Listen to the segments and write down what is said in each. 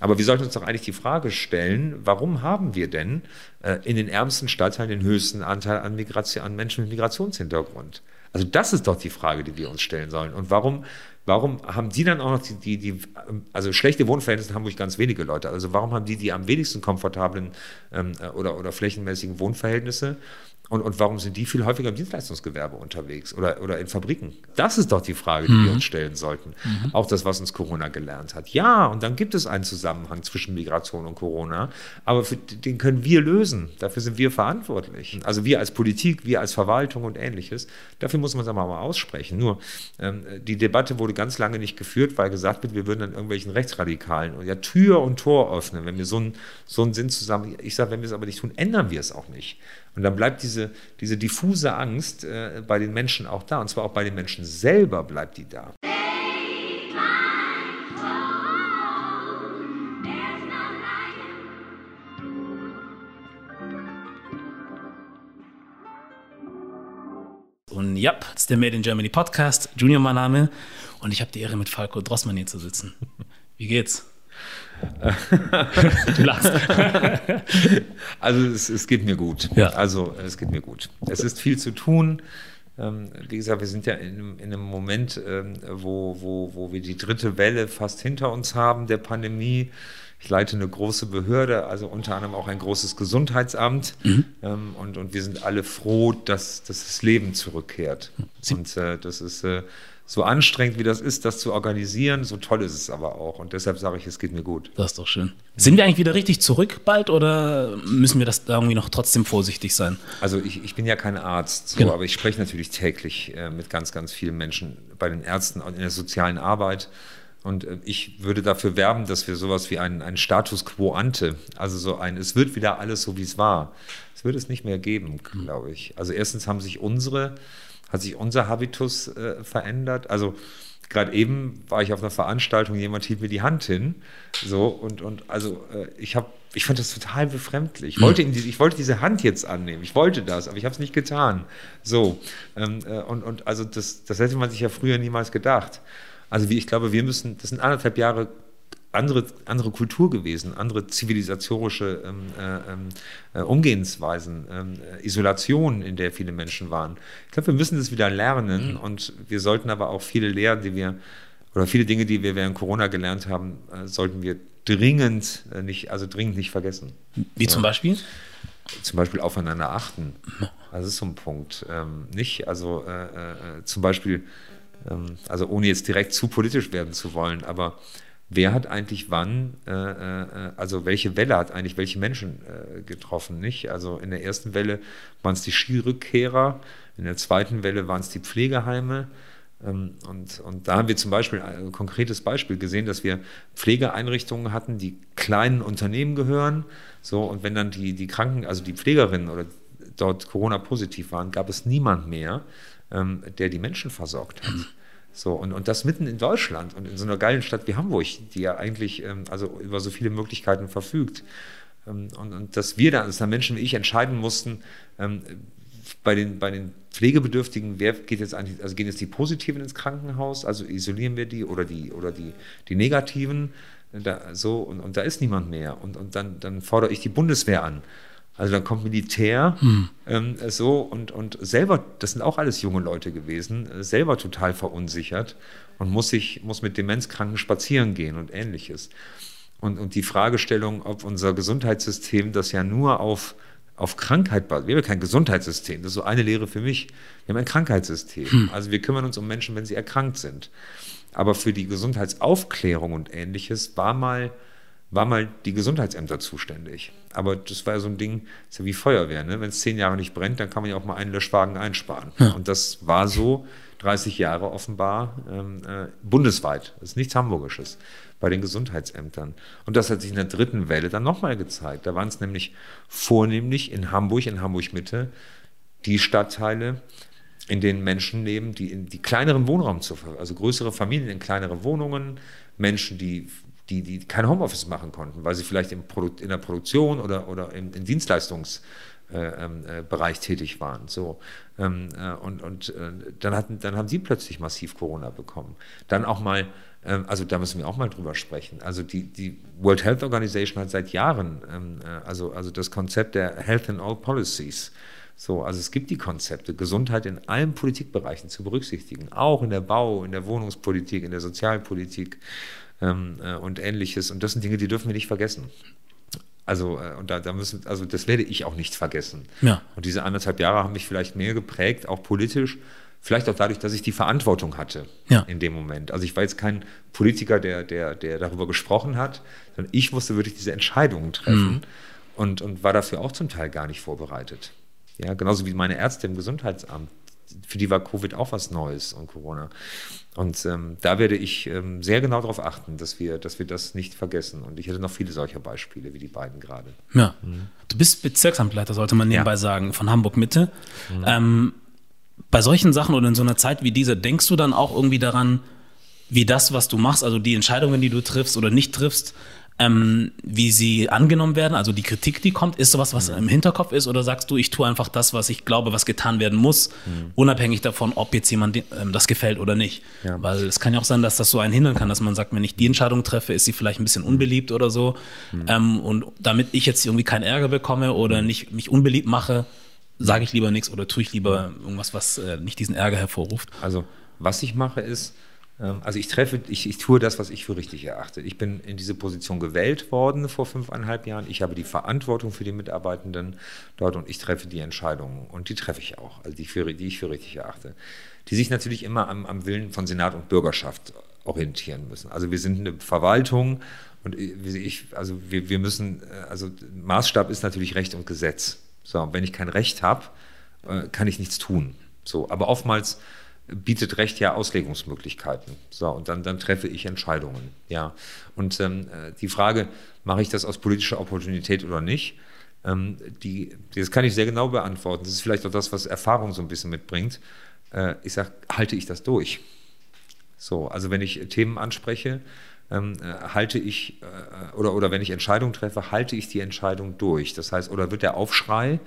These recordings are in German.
Aber wir sollten uns doch eigentlich die Frage stellen, warum haben wir denn äh, in den ärmsten Stadtteilen den höchsten Anteil an, Migration, an Menschen mit Migrationshintergrund? Also das ist doch die Frage, die wir uns stellen sollen. Und warum, warum haben die dann auch noch die, die, die also schlechte Wohnverhältnisse haben Hamburg ganz wenige Leute. Also warum haben die die am wenigsten komfortablen ähm, oder, oder flächenmäßigen Wohnverhältnisse und, und warum sind die viel häufiger im Dienstleistungsgewerbe unterwegs oder, oder in Fabriken? Das ist doch die Frage, die mhm. wir uns stellen sollten. Mhm. Auch das, was uns Corona gelernt hat. Ja, und dann gibt es einen Zusammenhang zwischen Migration und Corona, aber für, den können wir lösen. Dafür sind wir verantwortlich. Also wir als Politik, wir als Verwaltung und ähnliches. Dafür muss man es aber mal aussprechen. Nur ähm, die Debatte wurde ganz lange nicht geführt, weil gesagt wird, wir würden dann irgendwelchen Rechtsradikalen ja Tür und Tor öffnen, wenn wir so einen so einen Sinn zusammen. Ich sage, wenn wir es aber nicht tun, ändern wir es auch nicht. Und dann bleibt diese, diese diffuse Angst äh, bei den Menschen auch da. Und zwar auch bei den Menschen selber bleibt die da. Und ja, das ist der Made in Germany Podcast. Junior mein Name. Und ich habe die Ehre, mit Falco Drossmann hier zu sitzen. Wie geht's? du lachst. also es, es, geht mir gut. Ja. Also es geht mir gut. Es ist viel zu tun. Ähm, wie gesagt, wir sind ja in, in einem Moment, ähm, wo, wo, wo wir die dritte Welle fast hinter uns haben der Pandemie. Ich leite eine große Behörde, also unter anderem auch ein großes Gesundheitsamt. Mhm. Ähm, und, und wir sind alle froh, dass, dass das Leben zurückkehrt. Sie und äh, das ist äh, so anstrengend wie das ist, das zu organisieren, so toll ist es aber auch. Und deshalb sage ich, es geht mir gut. Das ist doch schön. Sind wir eigentlich wieder richtig zurück bald oder müssen wir das irgendwie noch trotzdem vorsichtig sein? Also ich, ich bin ja kein Arzt, so, genau. aber ich spreche natürlich täglich äh, mit ganz, ganz vielen Menschen bei den Ärzten und in der sozialen Arbeit. Und äh, ich würde dafür werben, dass wir sowas wie einen, einen Status quo ante, also so ein, es wird wieder alles so, wie es war. Es wird es nicht mehr geben, glaube ich. Also erstens haben sich unsere hat sich unser Habitus äh, verändert. Also gerade eben war ich auf einer Veranstaltung, jemand hielt mir die Hand hin, so und und also äh, ich habe ich fand das total befremdlich. Ich wollte, ihm die, ich wollte diese Hand jetzt annehmen. Ich wollte das, aber ich habe es nicht getan. So. Ähm, äh, und, und also das, das hätte man sich ja früher niemals gedacht. Also wie ich glaube, wir müssen, das sind anderthalb Jahre andere, andere Kultur gewesen, andere zivilisatorische ähm, äh, ähm, äh, Umgehensweisen, ähm, äh, Isolation, in der viele Menschen waren. Ich glaube, wir müssen das wieder lernen mhm. und wir sollten aber auch viele Lehren, die wir, oder viele Dinge, die wir während Corona gelernt haben, äh, sollten wir dringend äh, nicht, also dringend nicht vergessen. Wie zum Beispiel? Zum Beispiel aufeinander achten. Das ist so ein Punkt. Ähm, nicht, also äh, zum Beispiel, ähm, also ohne jetzt direkt zu politisch werden zu wollen, aber wer hat eigentlich wann, äh, äh, also welche Welle hat eigentlich welche Menschen äh, getroffen, nicht? Also in der ersten Welle waren es die Skirückkehrer, in der zweiten Welle waren es die Pflegeheime. Ähm, und, und da haben wir zum Beispiel ein konkretes Beispiel gesehen, dass wir Pflegeeinrichtungen hatten, die kleinen Unternehmen gehören. So, und wenn dann die, die Kranken, also die Pflegerinnen oder dort Corona-positiv waren, gab es niemand mehr, ähm, der die Menschen versorgt hat. So, und, und das mitten in Deutschland und in so einer geilen Stadt wie Hamburg, die ja eigentlich ähm, also über so viele Möglichkeiten verfügt. Ähm, und, und dass wir da, dass da Menschen wie ich entscheiden mussten, ähm, bei den, bei den Pflegebedürftigen, wer geht jetzt eigentlich, also gehen jetzt die Positiven ins Krankenhaus, also isolieren wir die oder die, oder die, die Negativen, da, so, und, und da ist niemand mehr. Und, und dann, dann fordere ich die Bundeswehr an. Also dann kommt Militär hm. ähm, so und, und selber, das sind auch alles junge Leute gewesen, äh, selber total verunsichert und muss sich, muss mit Demenzkranken spazieren gehen und ähnliches. Und, und die Fragestellung, ob unser Gesundheitssystem das ja nur auf, auf Krankheit basiert. Wir haben ja kein Gesundheitssystem, das ist so eine Lehre für mich. Wir haben ein Krankheitssystem. Hm. Also wir kümmern uns um Menschen, wenn sie erkrankt sind. Aber für die Gesundheitsaufklärung und ähnliches war mal war mal die Gesundheitsämter zuständig. Aber das war ja so ein Ding, ist ja wie Feuerwehr. Ne? Wenn es zehn Jahre nicht brennt, dann kann man ja auch mal einen Löschwagen einsparen. Ja. Und das war so 30 Jahre offenbar ähm, äh, bundesweit. Das ist nichts Hamburgisches bei den Gesundheitsämtern. Und das hat sich in der dritten Welle dann nochmal gezeigt. Da waren es nämlich vornehmlich in Hamburg, in Hamburg-Mitte, die Stadtteile, in denen Menschen leben, die in die kleineren Wohnraum zu, also größere Familien in kleinere Wohnungen, Menschen, die die, die kein Homeoffice machen konnten, weil sie vielleicht im Produ in der Produktion oder, oder im, im Dienstleistungs- äh, ähm, äh, Bereich tätig waren. So. Ähm, äh, und und äh, dann, hatten, dann haben sie plötzlich massiv Corona bekommen. Dann auch mal ähm, also da müssen wir auch mal drüber sprechen. Also die, die World Health Organization hat seit Jahren, ähm, äh, also, also das Konzept der Health in All Policies, so, also es gibt die Konzepte, Gesundheit in allen Politikbereichen zu berücksichtigen, auch in der Bau, in der Wohnungspolitik, in der Sozialpolitik ähm, äh, und ähnliches. Und das sind Dinge, die dürfen wir nicht vergessen. Also, äh, und da, da müssen, also das werde ich auch nicht vergessen. Ja. Und diese anderthalb Jahre haben mich vielleicht mehr geprägt, auch politisch, vielleicht auch dadurch, dass ich die Verantwortung hatte Ja. in dem Moment. Also ich war jetzt kein Politiker, der, der, der darüber gesprochen hat, sondern ich musste wirklich diese Entscheidungen treffen und, und war dafür auch zum Teil gar nicht vorbereitet. Ja, genauso wie meine Ärzte im Gesundheitsamt. Für die war Covid auch was Neues und Corona. Und ähm, da werde ich ähm, sehr genau darauf achten, dass wir, dass wir das nicht vergessen. Und ich hätte noch viele solcher Beispiele wie die beiden gerade. Ja. Du bist Bezirksamtleiter, sollte man nebenbei Ja. sagen, von Hamburg Mitte. Ähm, bei solchen Sachen oder in so einer Zeit wie dieser, denkst du dann auch irgendwie daran, wie das, was du machst, also die Entscheidungen, die du triffst oder nicht triffst, ähm, wie sie angenommen werden, also die Kritik, die kommt, ist sowas, was im Hinterkopf ist oder sagst du, ich tue einfach das, was ich glaube, was getan werden muss, unabhängig davon, ob jetzt jemand ähm, das gefällt oder nicht. Ja. Weil es kann ja auch sein, dass das so einen hindern kann, dass man sagt, wenn ich die Entscheidung treffe, ist sie vielleicht ein bisschen unbeliebt oder so. Ähm, und damit ich jetzt irgendwie keinen Ärger bekomme oder nicht mich unbeliebt mache, sage ich lieber nichts oder tue ich lieber irgendwas, was äh, nicht diesen Ärger hervorruft. Also, was ich mache ist, also ich treffe, ich, ich tue das, was ich für richtig erachte. Ich bin in diese Position gewählt worden vor fünfeinhalb Jahren. Ich habe die Verantwortung für die Mitarbeitenden dort und ich treffe die Entscheidungen. Und die treffe ich auch, also die, ich für, die ich für richtig erachte. Die sich natürlich immer am, am Willen von Senat und Bürgerschaft orientieren müssen. Also wir sind eine Verwaltung und ich, also wir, wir müssen, äh, also Maßstab ist natürlich Recht und Gesetz. So, wenn ich kein Recht habe, äh, kann ich nichts tun. So, aber oftmals bietet Recht ja Auslegungsmöglichkeiten. So, und dann, dann treffe ich Entscheidungen. Ja. Und ähm, äh, die Frage, mache ich das aus politischer Opportunität oder nicht? Ähm, die, das kann ich sehr genau beantworten. Das ist vielleicht auch das, was Erfahrung so ein bisschen mitbringt. Äh, ich sage, halte ich das durch? So, also wenn ich Themen anspreche, ähm, äh, halte ich, äh, oder, oder wenn ich Entscheidungen treffe, halte ich die Entscheidung durch. Das heißt, oder wird der Aufschrei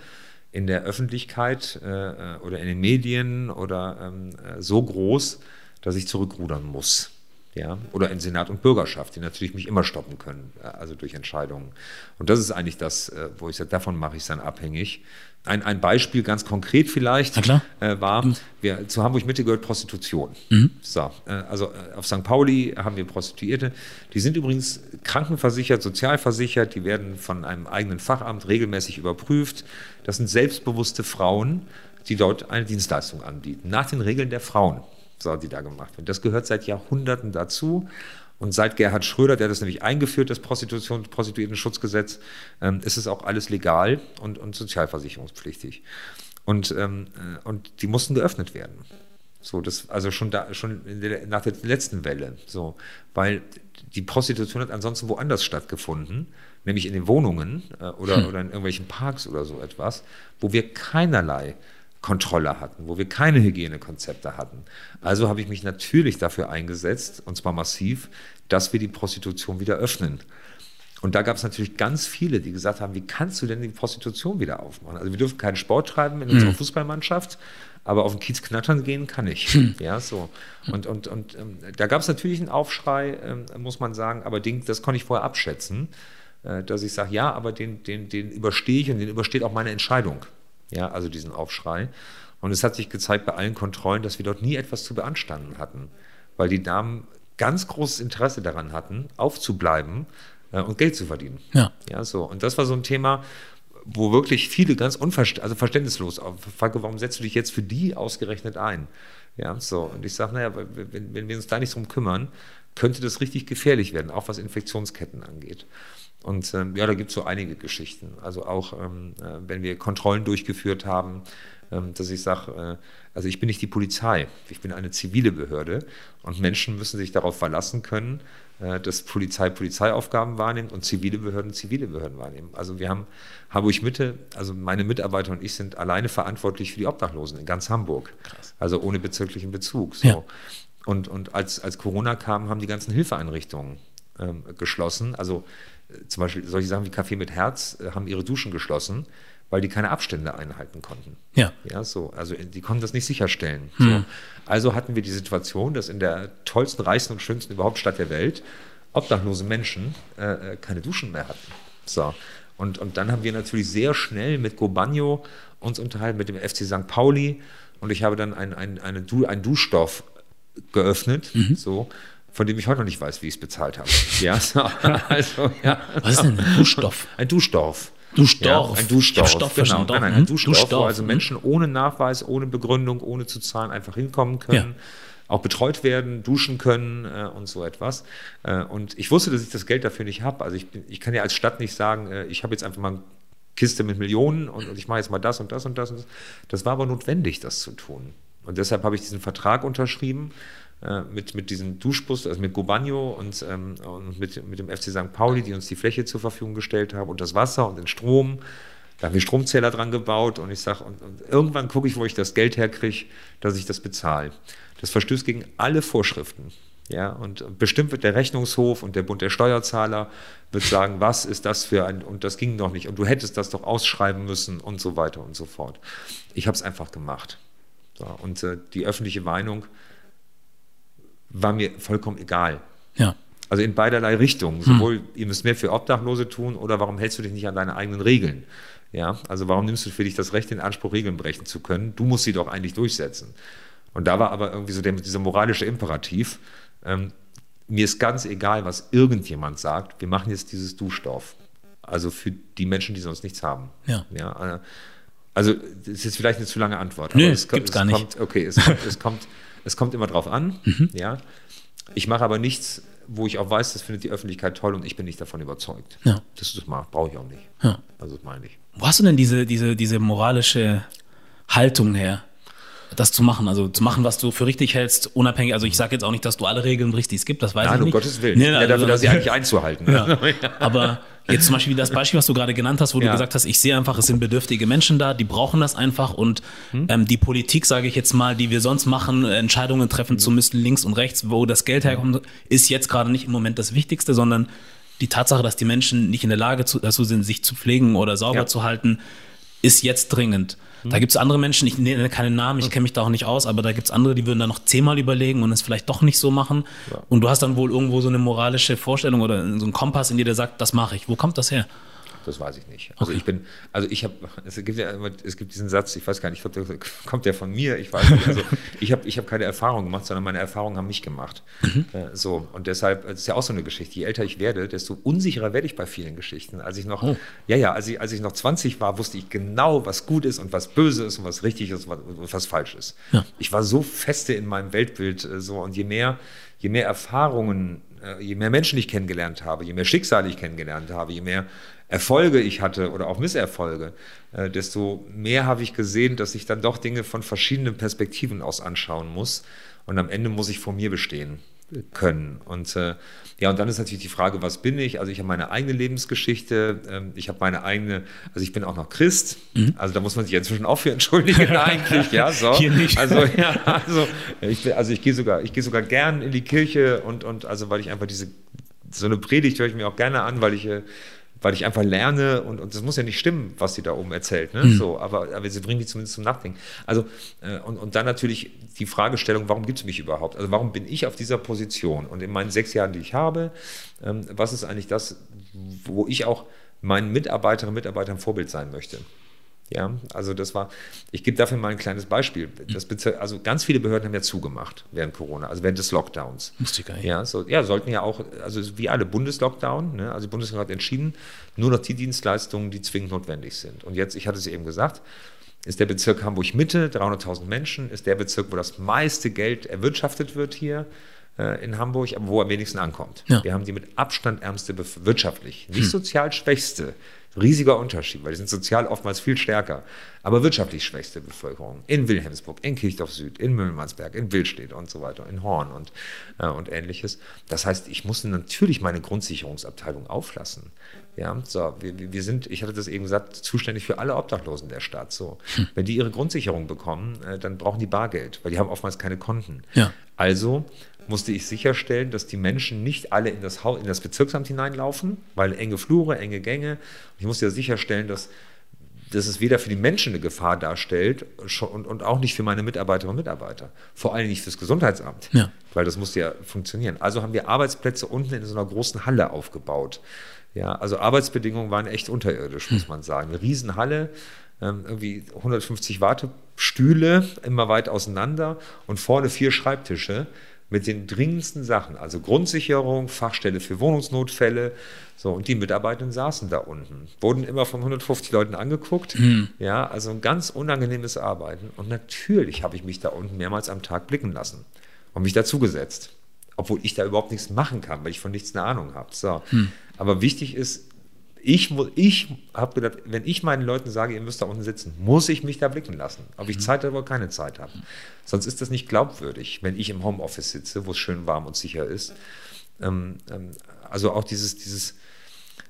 in der Öffentlichkeit äh, oder in den Medien oder ähm, äh, so groß, dass ich zurückrudern muss. Ja, oder in Senat und Bürgerschaft, die natürlich mich immer stoppen können, äh, also durch Entscheidungen. Und das ist eigentlich das, äh, wo ich sage, davon mache ich es dann abhängig. Ein, ein Beispiel ganz konkret vielleicht äh, war, wir, zu Hamburg Mitte gehört Prostitution. So, äh, also äh, auf St. Pauli haben wir Prostituierte. Die sind übrigens krankenversichert, sozialversichert, die werden von einem eigenen Fachamt regelmäßig überprüft. Das sind selbstbewusste Frauen, die dort eine Dienstleistung anbieten, nach den Regeln der Frauen, so, die da gemacht werden. Das gehört seit Jahrhunderten dazu. Und seit Gerhard Schröder, der das nämlich eingeführt, das Prostitution, Prostituierten-Schutzgesetz, ähm, ist es auch alles legal und, und sozialversicherungspflichtig. Und, ähm, äh, und die mussten geöffnet werden. So, das, also schon da, schon in der, nach der letzten Welle. So, weil die Prostitution hat ansonsten woanders stattgefunden, nämlich in den Wohnungen äh, oder, oder in irgendwelchen Parks oder so etwas, wo wir keinerlei Kontrolle hatten, wo wir keine Hygienekonzepte hatten. Also habe ich mich natürlich dafür eingesetzt, und zwar massiv, dass wir die Prostitution wieder öffnen. Und da gab es natürlich ganz viele, die gesagt haben, wie kannst du denn die Prostitution wieder aufmachen? Also wir dürfen keinen Sport treiben in unserer Fußballmannschaft, aber auf den Kiez knattern gehen kann ich. Ja, so. Und, und, und ähm, da gab es natürlich einen Aufschrei, ähm, muss man sagen, aber den, das konnte ich vorher abschätzen, äh, dass ich sage, ja, aber den, den, den überstehe ich und den übersteht auch meine Entscheidung. Ja, also diesen Aufschrei. Und es hat sich gezeigt bei allen Kontrollen, dass wir dort nie etwas zu beanstanden hatten, weil die Damen ganz großes Interesse daran hatten, aufzubleiben äh, und Geld zu verdienen. Ja. Ja, so. Und das war so ein Thema, wo wirklich viele ganz unverständlich, also verständnislos, Falco, warum setzt du dich jetzt für die ausgerechnet ein? Ja, so. Und ich sage, naja, wenn, wenn wir uns da nicht drum kümmern, könnte das richtig gefährlich werden, auch was Infektionsketten angeht. Und ähm, ja, da gibt es so einige Geschichten. Also auch, ähm, äh, wenn wir Kontrollen durchgeführt haben, ähm, dass ich sage, äh, also ich bin nicht die Polizei, ich bin eine zivile Behörde und Menschen müssen sich darauf verlassen können, äh, dass Polizei Polizeiaufgaben wahrnimmt und zivile Behörden zivile Behörden wahrnehmen. Also wir haben Hamburg Mitte, also meine Mitarbeiter und ich sind alleine verantwortlich für die Obdachlosen in ganz Hamburg. Also ohne bezirklichen Bezug. So. Ja. Und, und als, als Corona kam, haben die ganzen Hilfeeinrichtungen ähm, geschlossen. Also zum Beispiel solche Sachen wie Café mit Herz äh, haben ihre Duschen geschlossen, weil die keine Abstände einhalten konnten. Ja. Ja, so. Also die konnten das nicht sicherstellen. So. Also hatten wir die Situation, dass in der tollsten, reichsten und schönsten überhaupt Stadt der Welt obdachlose Menschen äh, äh keine Duschen mehr hatten. So. Und, und dann haben wir natürlich sehr schnell mit Gobagno uns unterhalten, mit dem FC St. Pauli. Und ich habe dann einen ein, eine du, ein Duschstoff geöffnet, mhm. so, von dem ich heute noch nicht weiß, wie ich es bezahlt habe. Ja, so, also, ja. Was ist denn ein Duschstoff? Ein Duschstoff. Duschdorf. Ja, ein Duschdorf. Stoff genau. Nein, nein, ein Duschdorf, Duschdorf, wo also Menschen ohne Nachweis, ohne Begründung, ohne zu zahlen einfach hinkommen können. Ja. Auch betreut werden, duschen können äh, und so etwas. Äh, und ich wusste, dass ich das Geld dafür nicht habe. Also ich, ich kann ja als Stadt nicht sagen, äh, ich habe jetzt einfach mal eine Kiste mit Millionen und, und ich mache jetzt mal das und das und das und das. Das war aber notwendig, das zu tun. Und deshalb habe ich diesen Vertrag unterschrieben äh, mit, mit diesem Duschbus, also mit Gobagno und, ähm, und mit, mit dem FC St. Pauli, die uns die Fläche zur Verfügung gestellt haben und das Wasser und den Strom. Da haben wir Stromzähler dran gebaut und ich sage, und, und, irgendwann gucke ich, wo ich das Geld herkriege, dass ich das bezahle. Das verstößt gegen alle Vorschriften. Ja, und bestimmt wird der Rechnungshof und der Bund der Steuerzahler wird sagen, was ist das für ein, und das ging noch nicht, und du hättest das doch ausschreiben müssen und so weiter und so fort. Ich habe es einfach gemacht. So, und äh, die öffentliche Meinung war mir vollkommen egal. Ja. Also in beiderlei Richtungen. Hm. Sowohl, ihr müsst mehr für Obdachlose tun oder warum hältst du dich nicht an deine eigenen Regeln? Ja, also warum nimmst du für dich das Recht in Anspruch, Regeln brechen zu können? Du musst sie doch eigentlich durchsetzen. Und da war aber irgendwie so der, dieser moralische Imperativ. Ähm, mir ist ganz egal, was irgendjemand sagt. Wir machen jetzt dieses Duschdorf. Also für die Menschen, die sonst nichts haben. Ja. ja äh, also, das ist jetzt vielleicht eine zu lange Antwort. Nö, es gibt's es gar kommt, nicht. Okay, es kommt, es kommt es kommt immer drauf an, mhm. ja. Ich mache aber nichts, wo ich auch weiß, das findet die Öffentlichkeit toll und ich bin nicht davon überzeugt. Ja. Das, das brauche ich auch nicht. Ja. Also das meine ich. Wo hast du denn diese, diese, diese moralische Haltung her? Das zu machen, also zu machen, was du für richtig hältst, unabhängig. Also ich sage jetzt auch nicht, dass du alle Regeln brichst, die es gibt, das weiß Nein, ich um nicht. Gottes Willen. Nee, ja, dafür, dass sie eigentlich einzuhalten. Ja. Aber jetzt zum Beispiel das Beispiel, was du gerade genannt hast, wo ja. du gesagt hast, ich sehe einfach, es sind bedürftige Menschen da, die brauchen das einfach und hm? ähm, die Politik, sage ich jetzt mal, die wir sonst machen, Entscheidungen treffen hm. zu müssen, links und rechts, wo das Geld herkommt, ist jetzt gerade nicht im Moment das Wichtigste, sondern die Tatsache, dass die Menschen nicht in der Lage dazu sind, sich zu pflegen oder sauber ja. zu halten, ist jetzt dringend. Da gibt es andere Menschen, ich nenne keine Namen, ich kenne mich da auch nicht aus, aber da gibt es andere, die würden da noch zehnmal überlegen und es vielleicht doch nicht so machen. Ja. Und du hast dann wohl irgendwo so eine moralische Vorstellung oder so einen Kompass in dir, der sagt, das mache ich. Wo kommt das her? Das weiß ich nicht. Also okay. ich bin, also ich habe, es gibt ja immer, es gibt diesen Satz, ich weiß gar nicht, ich glaube, kommt der von mir, ich weiß nicht. Also ich habe ich hab keine Erfahrung gemacht, sondern meine Erfahrungen haben mich gemacht. Mhm. Äh, so, und deshalb, das ist ja auch so eine Geschichte. Je älter ich werde, desto unsicherer werde ich bei vielen Geschichten. Als ich noch, oh. ja, ja, als ich, als ich noch 20 war, wusste ich genau, was gut ist und was böse ist und was richtig ist und was, was falsch ist. Ja. Ich war so feste in meinem Weltbild äh, so und je mehr, je mehr Erfahrungen äh, je mehr Menschen ich kennengelernt habe, je mehr Schicksale ich kennengelernt habe, je mehr Erfolge ich hatte oder auch Misserfolge, äh, desto mehr habe ich gesehen, dass ich dann doch Dinge von verschiedenen Perspektiven aus anschauen muss. Und am Ende muss ich vor mir bestehen können. Und äh, ja, und dann ist natürlich die Frage, was bin ich? Also ich habe meine eigene Lebensgeschichte, ähm, ich habe meine eigene, also ich bin auch noch Christ, mhm. also da muss man sich inzwischen auch für entschuldigen eigentlich, ja, so. Hier nicht. Also, ja, also ich, bin, also ich gehe sogar, ich gehe sogar gern in die Kirche und, und also weil ich einfach diese, so eine Predigt höre ich mir auch gerne an, weil ich äh, weil ich einfach lerne und, und das muss ja nicht stimmen, was sie da oben erzählt, ne? Mhm. So, aber, aber sie bringen die zumindest zum Nachdenken. Also, äh, und, und dann natürlich die Fragestellung, warum gibt es mich überhaupt? Also warum bin ich auf dieser Position? Und in meinen sechs Jahren, die ich habe, ähm, was ist eigentlich das, wo ich auch meinen Mitarbeiterinnen und Mitarbeitern Vorbild sein möchte? Ja, also das war, ich gebe dafür mal ein kleines Beispiel. Das also ganz viele Behörden haben ja zugemacht während Corona, also während des Lockdowns. Musste gar nicht. Ja, so, ja, sollten ja auch, also wie alle Bundeslockdown, ne, also die Bundesregierung hat entschieden, nur noch die Dienstleistungen, die zwingend notwendig sind. Und jetzt, ich hatte es eben gesagt, ist der Bezirk Hamburg-Mitte, 300.000 Menschen, ist der Bezirk, wo das meiste Geld erwirtschaftet wird hier in Hamburg, aber wo am wenigsten ankommt. Ja. Wir haben die mit Abstand ärmste, wirtschaftlich, nicht hm. sozial schwächste Riesiger Unterschied, weil die sind sozial oftmals viel stärker. Aber wirtschaftlich schwächste Bevölkerung in Wilhelmsburg, in Kirchdorf Süd, in Müllmannsberg, in Wildstedt und so weiter, in Horn und, äh, und ähnliches. Das heißt, ich musste natürlich meine Grundsicherungsabteilung auflassen. Ja, so, wir, wir sind, ich hatte das eben gesagt, zuständig für alle Obdachlosen der Stadt. So, hm. wenn die ihre Grundsicherung bekommen, äh, dann brauchen die Bargeld, weil die haben oftmals keine Konten. Ja. Also musste ich sicherstellen, dass die Menschen nicht alle in das, Haus, in das Bezirksamt hineinlaufen, weil enge Flure, enge Gänge. Ich musste ja sicherstellen, dass dass es weder für die Menschen eine Gefahr darstellt und, und auch nicht für meine Mitarbeiterinnen und Mitarbeiter. Vor allem nicht fürs Gesundheitsamt, ja. weil das musste ja funktionieren. Also haben wir Arbeitsplätze unten in so einer großen Halle aufgebaut. Ja, also Arbeitsbedingungen waren echt unterirdisch, muss man sagen. Eine Riesenhalle, ähm, irgendwie 150 Wartestühle, immer weit auseinander und vorne vier Schreibtische mit den dringendsten Sachen, also Grundsicherung, Fachstelle für Wohnungsnotfälle. So, und die Mitarbeitenden saßen da unten, wurden immer von 150 Leuten angeguckt. Mhm. Ja, also ein ganz unangenehmes Arbeiten. Und natürlich habe ich mich da unten mehrmals am Tag blicken lassen und mich dazugesetzt. Obwohl ich da überhaupt nichts machen kann, weil ich von nichts eine Ahnung habe. So. Mhm. Aber wichtig ist, ich, ich habe gedacht, wenn ich meinen Leuten sage, ihr müsst da unten sitzen, muss ich mich da blicken lassen, ob ich mhm. Zeit habe oder keine Zeit habe. Sonst ist das nicht glaubwürdig, wenn ich im Homeoffice sitze, wo es schön warm und sicher ist. Ähm, ähm, also auch dieses, dieses,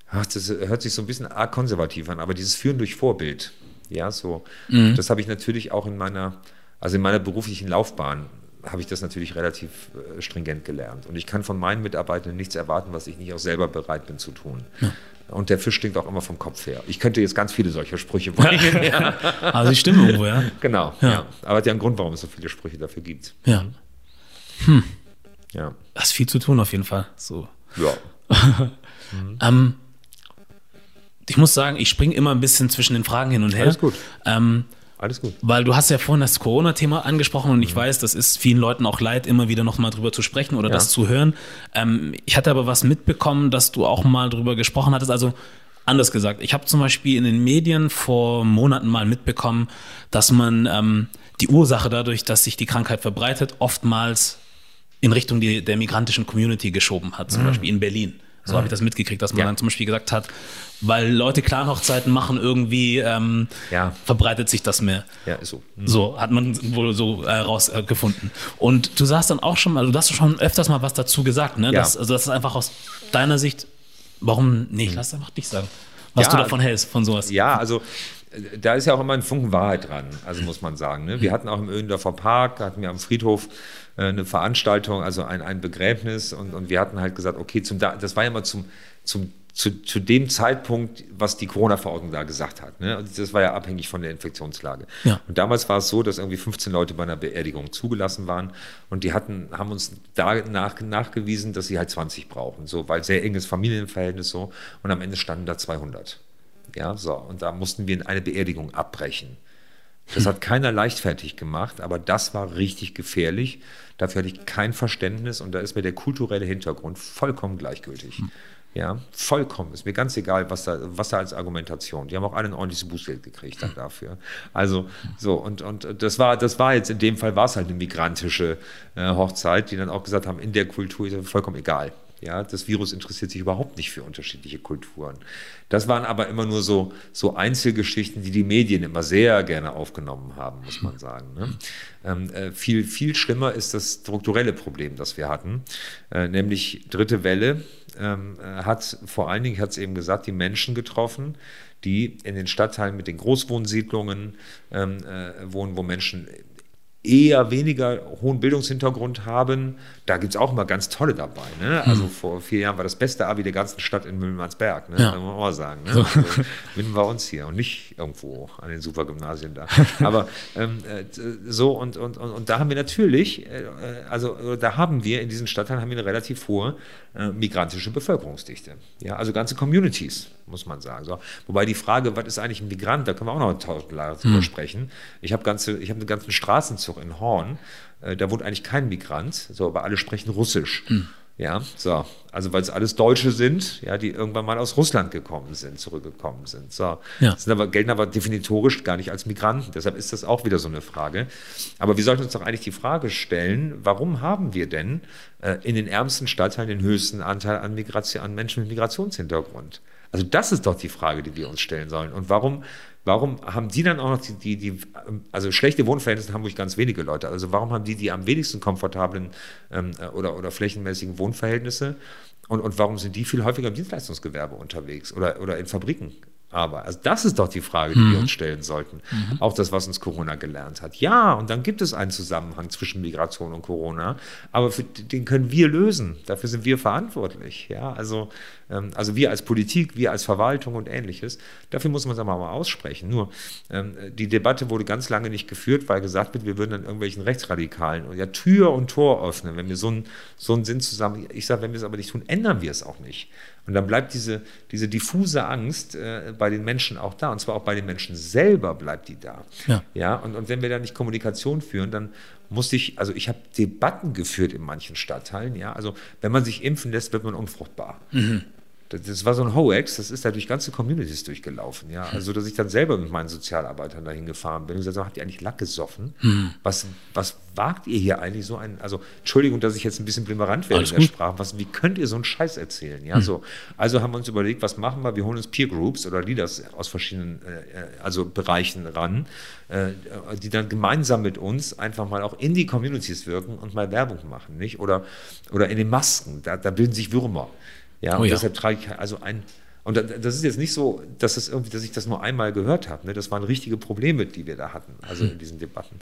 ach, das hört sich so ein bisschen arg konservativ an, aber dieses Führen durch Vorbild, ja, so, mhm. das habe ich natürlich auch in meiner, also in meiner beruflichen Laufbahn habe ich das natürlich relativ äh, stringent gelernt. Und ich kann von meinen Mitarbeitern nichts erwarten, was ich nicht auch selber bereit bin zu tun. Ja. Und der Fisch stinkt auch immer vom Kopf her. Ich könnte jetzt ganz viele solcher Sprüche bringen. ja. Also die stimmen irgendwo, ja. Genau, ja. ja. Aber hat ja einen Grund, warum es so viele Sprüche dafür gibt. Ja. Hm. Ja. Das ist viel zu tun auf jeden Fall. So. Ja. mhm. ähm, ich muss sagen, ich springe immer ein bisschen zwischen den Fragen hin und her. Alles gut. Ähm, alles gut. Weil du hast ja vorhin das Corona-Thema angesprochen und ich mhm. weiß, das ist vielen Leuten auch leid, immer wieder nochmal drüber zu sprechen oder ja. das zu hören. Ähm, ich hatte aber was mitbekommen, dass du auch mal drüber gesprochen hattest. Also anders gesagt, ich habe zum Beispiel in den Medien vor Monaten mal mitbekommen, dass man ähm, die Ursache dadurch, dass sich die Krankheit verbreitet, oftmals in Richtung die, der migrantischen Community geschoben hat, zum mhm. Beispiel in Berlin. So mhm. habe ich das mitgekriegt, dass man ja. dann zum Beispiel gesagt hat, weil Leute Clan-Hochzeiten machen, irgendwie ähm, ja. verbreitet sich das mehr. Ja, ist so. Mhm. So hat man wohl so herausgefunden. Äh, Und du sagst dann auch schon mal, du hast schon öfters mal was dazu gesagt, ne? Ja. Das, also das ist einfach aus deiner Sicht, warum, nee, ich mhm. lass einfach dich sagen, was ja, du davon hältst, von sowas. Ja, also äh, da ist ja auch immer ein Funken Wahrheit dran, also muss man sagen. Ne? Wir mhm. hatten auch im Öndorfer Park, hatten wir am Friedhof eine Veranstaltung, also ein, ein Begräbnis und, und wir hatten halt gesagt, okay, zum, das war ja mal zum, zum zu, zu dem Zeitpunkt, was die Corona-Verordnung da gesagt hat. Ne? Also das war ja abhängig von der Infektionslage. Ja. Und damals war es so, dass irgendwie 15 Leute bei einer Beerdigung zugelassen waren und die hatten, haben uns da nach, nachgewiesen, dass sie halt 20 brauchen, so, weil sehr enges Familienverhältnis so und am Ende standen da 200. Ja, so, und da mussten wir eine Beerdigung abbrechen. Das hat keiner leichtfertig gemacht, aber das war richtig gefährlich. Dafür hatte ich kein Verständnis und da ist mir der kulturelle Hintergrund vollkommen gleichgültig. Hm. Ja, vollkommen. Ist mir ganz egal, was da, was da als Argumentation. Die haben auch alle ein ordentliches Bußgeld gekriegt dann dafür. Also, so, und, und das war, das war jetzt in dem Fall war es halt eine migrantische äh, Hochzeit, die dann auch gesagt haben, in der Kultur ist es vollkommen egal. Ja, das Virus interessiert sich überhaupt nicht für unterschiedliche Kulturen. Das waren aber immer nur so, so Einzelgeschichten, die die Medien immer sehr gerne aufgenommen haben, muss man sagen. Ne? Ähm, äh, viel, viel schlimmer ist das strukturelle Problem, das wir hatten, äh, nämlich dritte Welle ähm, äh, hat vor allen Dingen, hat es eben gesagt, die Menschen getroffen, die in den Stadtteilen mit den Großwohnsiedlungen ähm, äh, wohnen, wo Menschen eher weniger hohen Bildungshintergrund haben, da gibt es auch immer ganz tolle dabei. Ne? Also hm. vor vier Jahren war das beste Abi der ganzen Stadt in Müllmannsberg, ne? Ja. kann man auch sagen. Ne? So. Also, finden wir uns hier und nicht irgendwo an den Supergymnasien da. Aber ähm, äh, so und, und, und, und, da haben wir natürlich, äh, also da haben wir in diesen Stadtteilen haben wir eine relativ hohe äh, migrantische Bevölkerungsdichte. Ja? Also ganze Communities, muss man sagen. So. Wobei die Frage, was ist eigentlich ein Migrant, da können wir auch noch tausend Jahre drüber hm. sprechen. Ich habe ganze, ich habe einen ganzen Straßenzug in Horn, äh, da wohnt eigentlich kein Migrant, so, aber alle sprechen Russisch. Hm. Ja, so. Also, weil es alles Deutsche sind, ja, die irgendwann mal aus Russland gekommen sind, zurückgekommen sind. So. Ja. Sind aber, gelten aber definitorisch gar nicht als Migranten. Deshalb ist das auch wieder so eine Frage. Aber wir sollten uns doch eigentlich die Frage stellen, warum haben wir denn äh, in den ärmsten Stadtteilen den höchsten Anteil an, Migration, an Menschen mit Migrationshintergrund? Also, das ist doch die Frage, die wir uns stellen sollen. Und warum Warum haben die dann auch noch die, die, die also schlechte Wohnverhältnisse haben wirklich ganz wenige Leute. Also warum haben die die am wenigsten komfortablen ähm, oder, oder flächenmäßigen Wohnverhältnisse? Und, und warum sind die viel häufiger im Dienstleistungsgewerbe unterwegs oder, oder in Fabriken? Aber? Also das ist doch die Frage, die mhm. wir uns stellen sollten. Mhm. Auch das, was uns Corona gelernt hat. Ja, und dann gibt es einen Zusammenhang zwischen Migration und Corona, aber für, den können wir lösen. Dafür sind wir verantwortlich. Ja, also, ähm, also wir als Politik, wir als Verwaltung und ähnliches. Dafür muss man es aber mal aussprechen. Nur ähm, die Debatte wurde ganz lange nicht geführt, weil gesagt wird, wir würden dann irgendwelchen Rechtsradikalen ja Tür und Tor öffnen, wenn wir so einen so einen Sinn zusammen. Ich sage, wenn wir es aber nicht tun, ändern wir es auch nicht. Und dann bleibt diese, diese diffuse Angst äh, bei den Menschen auch da. Und zwar auch bei den Menschen selber bleibt die da. Ja. ja und, und wenn wir da nicht Kommunikation führen, dann musste ich, also ich habe Debatten geführt in manchen Stadtteilen. Ja, also wenn man sich impfen lässt, wird man unfruchtbar. Mhm. Das, war so ein Hoax, das ist da durch ganze Communities durchgelaufen, ja. Also, dass ich dann selber mit meinen Sozialarbeitern dahin gefahren bin und gesagt habe, habt ihr eigentlich Lack gesoffen? Hm. Was, was wagt ihr hier eigentlich so ein, also, Entschuldigung, dass ich jetzt ein bisschen blimerant werde in der Sprache, was, wie könnt ihr so einen Scheiß erzählen, ja, hm. so. Also haben wir uns überlegt, was machen wir? Wir holen uns Peer Groups oder Leaders aus verschiedenen, äh, also Bereichen ran, äh, die dann gemeinsam mit uns einfach mal auch in die Communities wirken und mal Werbung machen, nicht? Oder, oder in den Masken, da, da bilden sich Würmer. Ja, oh, und ja. deshalb trage ich also ein. Und das ist jetzt nicht so, dass, das irgendwie, dass ich das nur einmal gehört habe. Ne? Das waren richtige Probleme, die wir da hatten, also in diesen Debatten.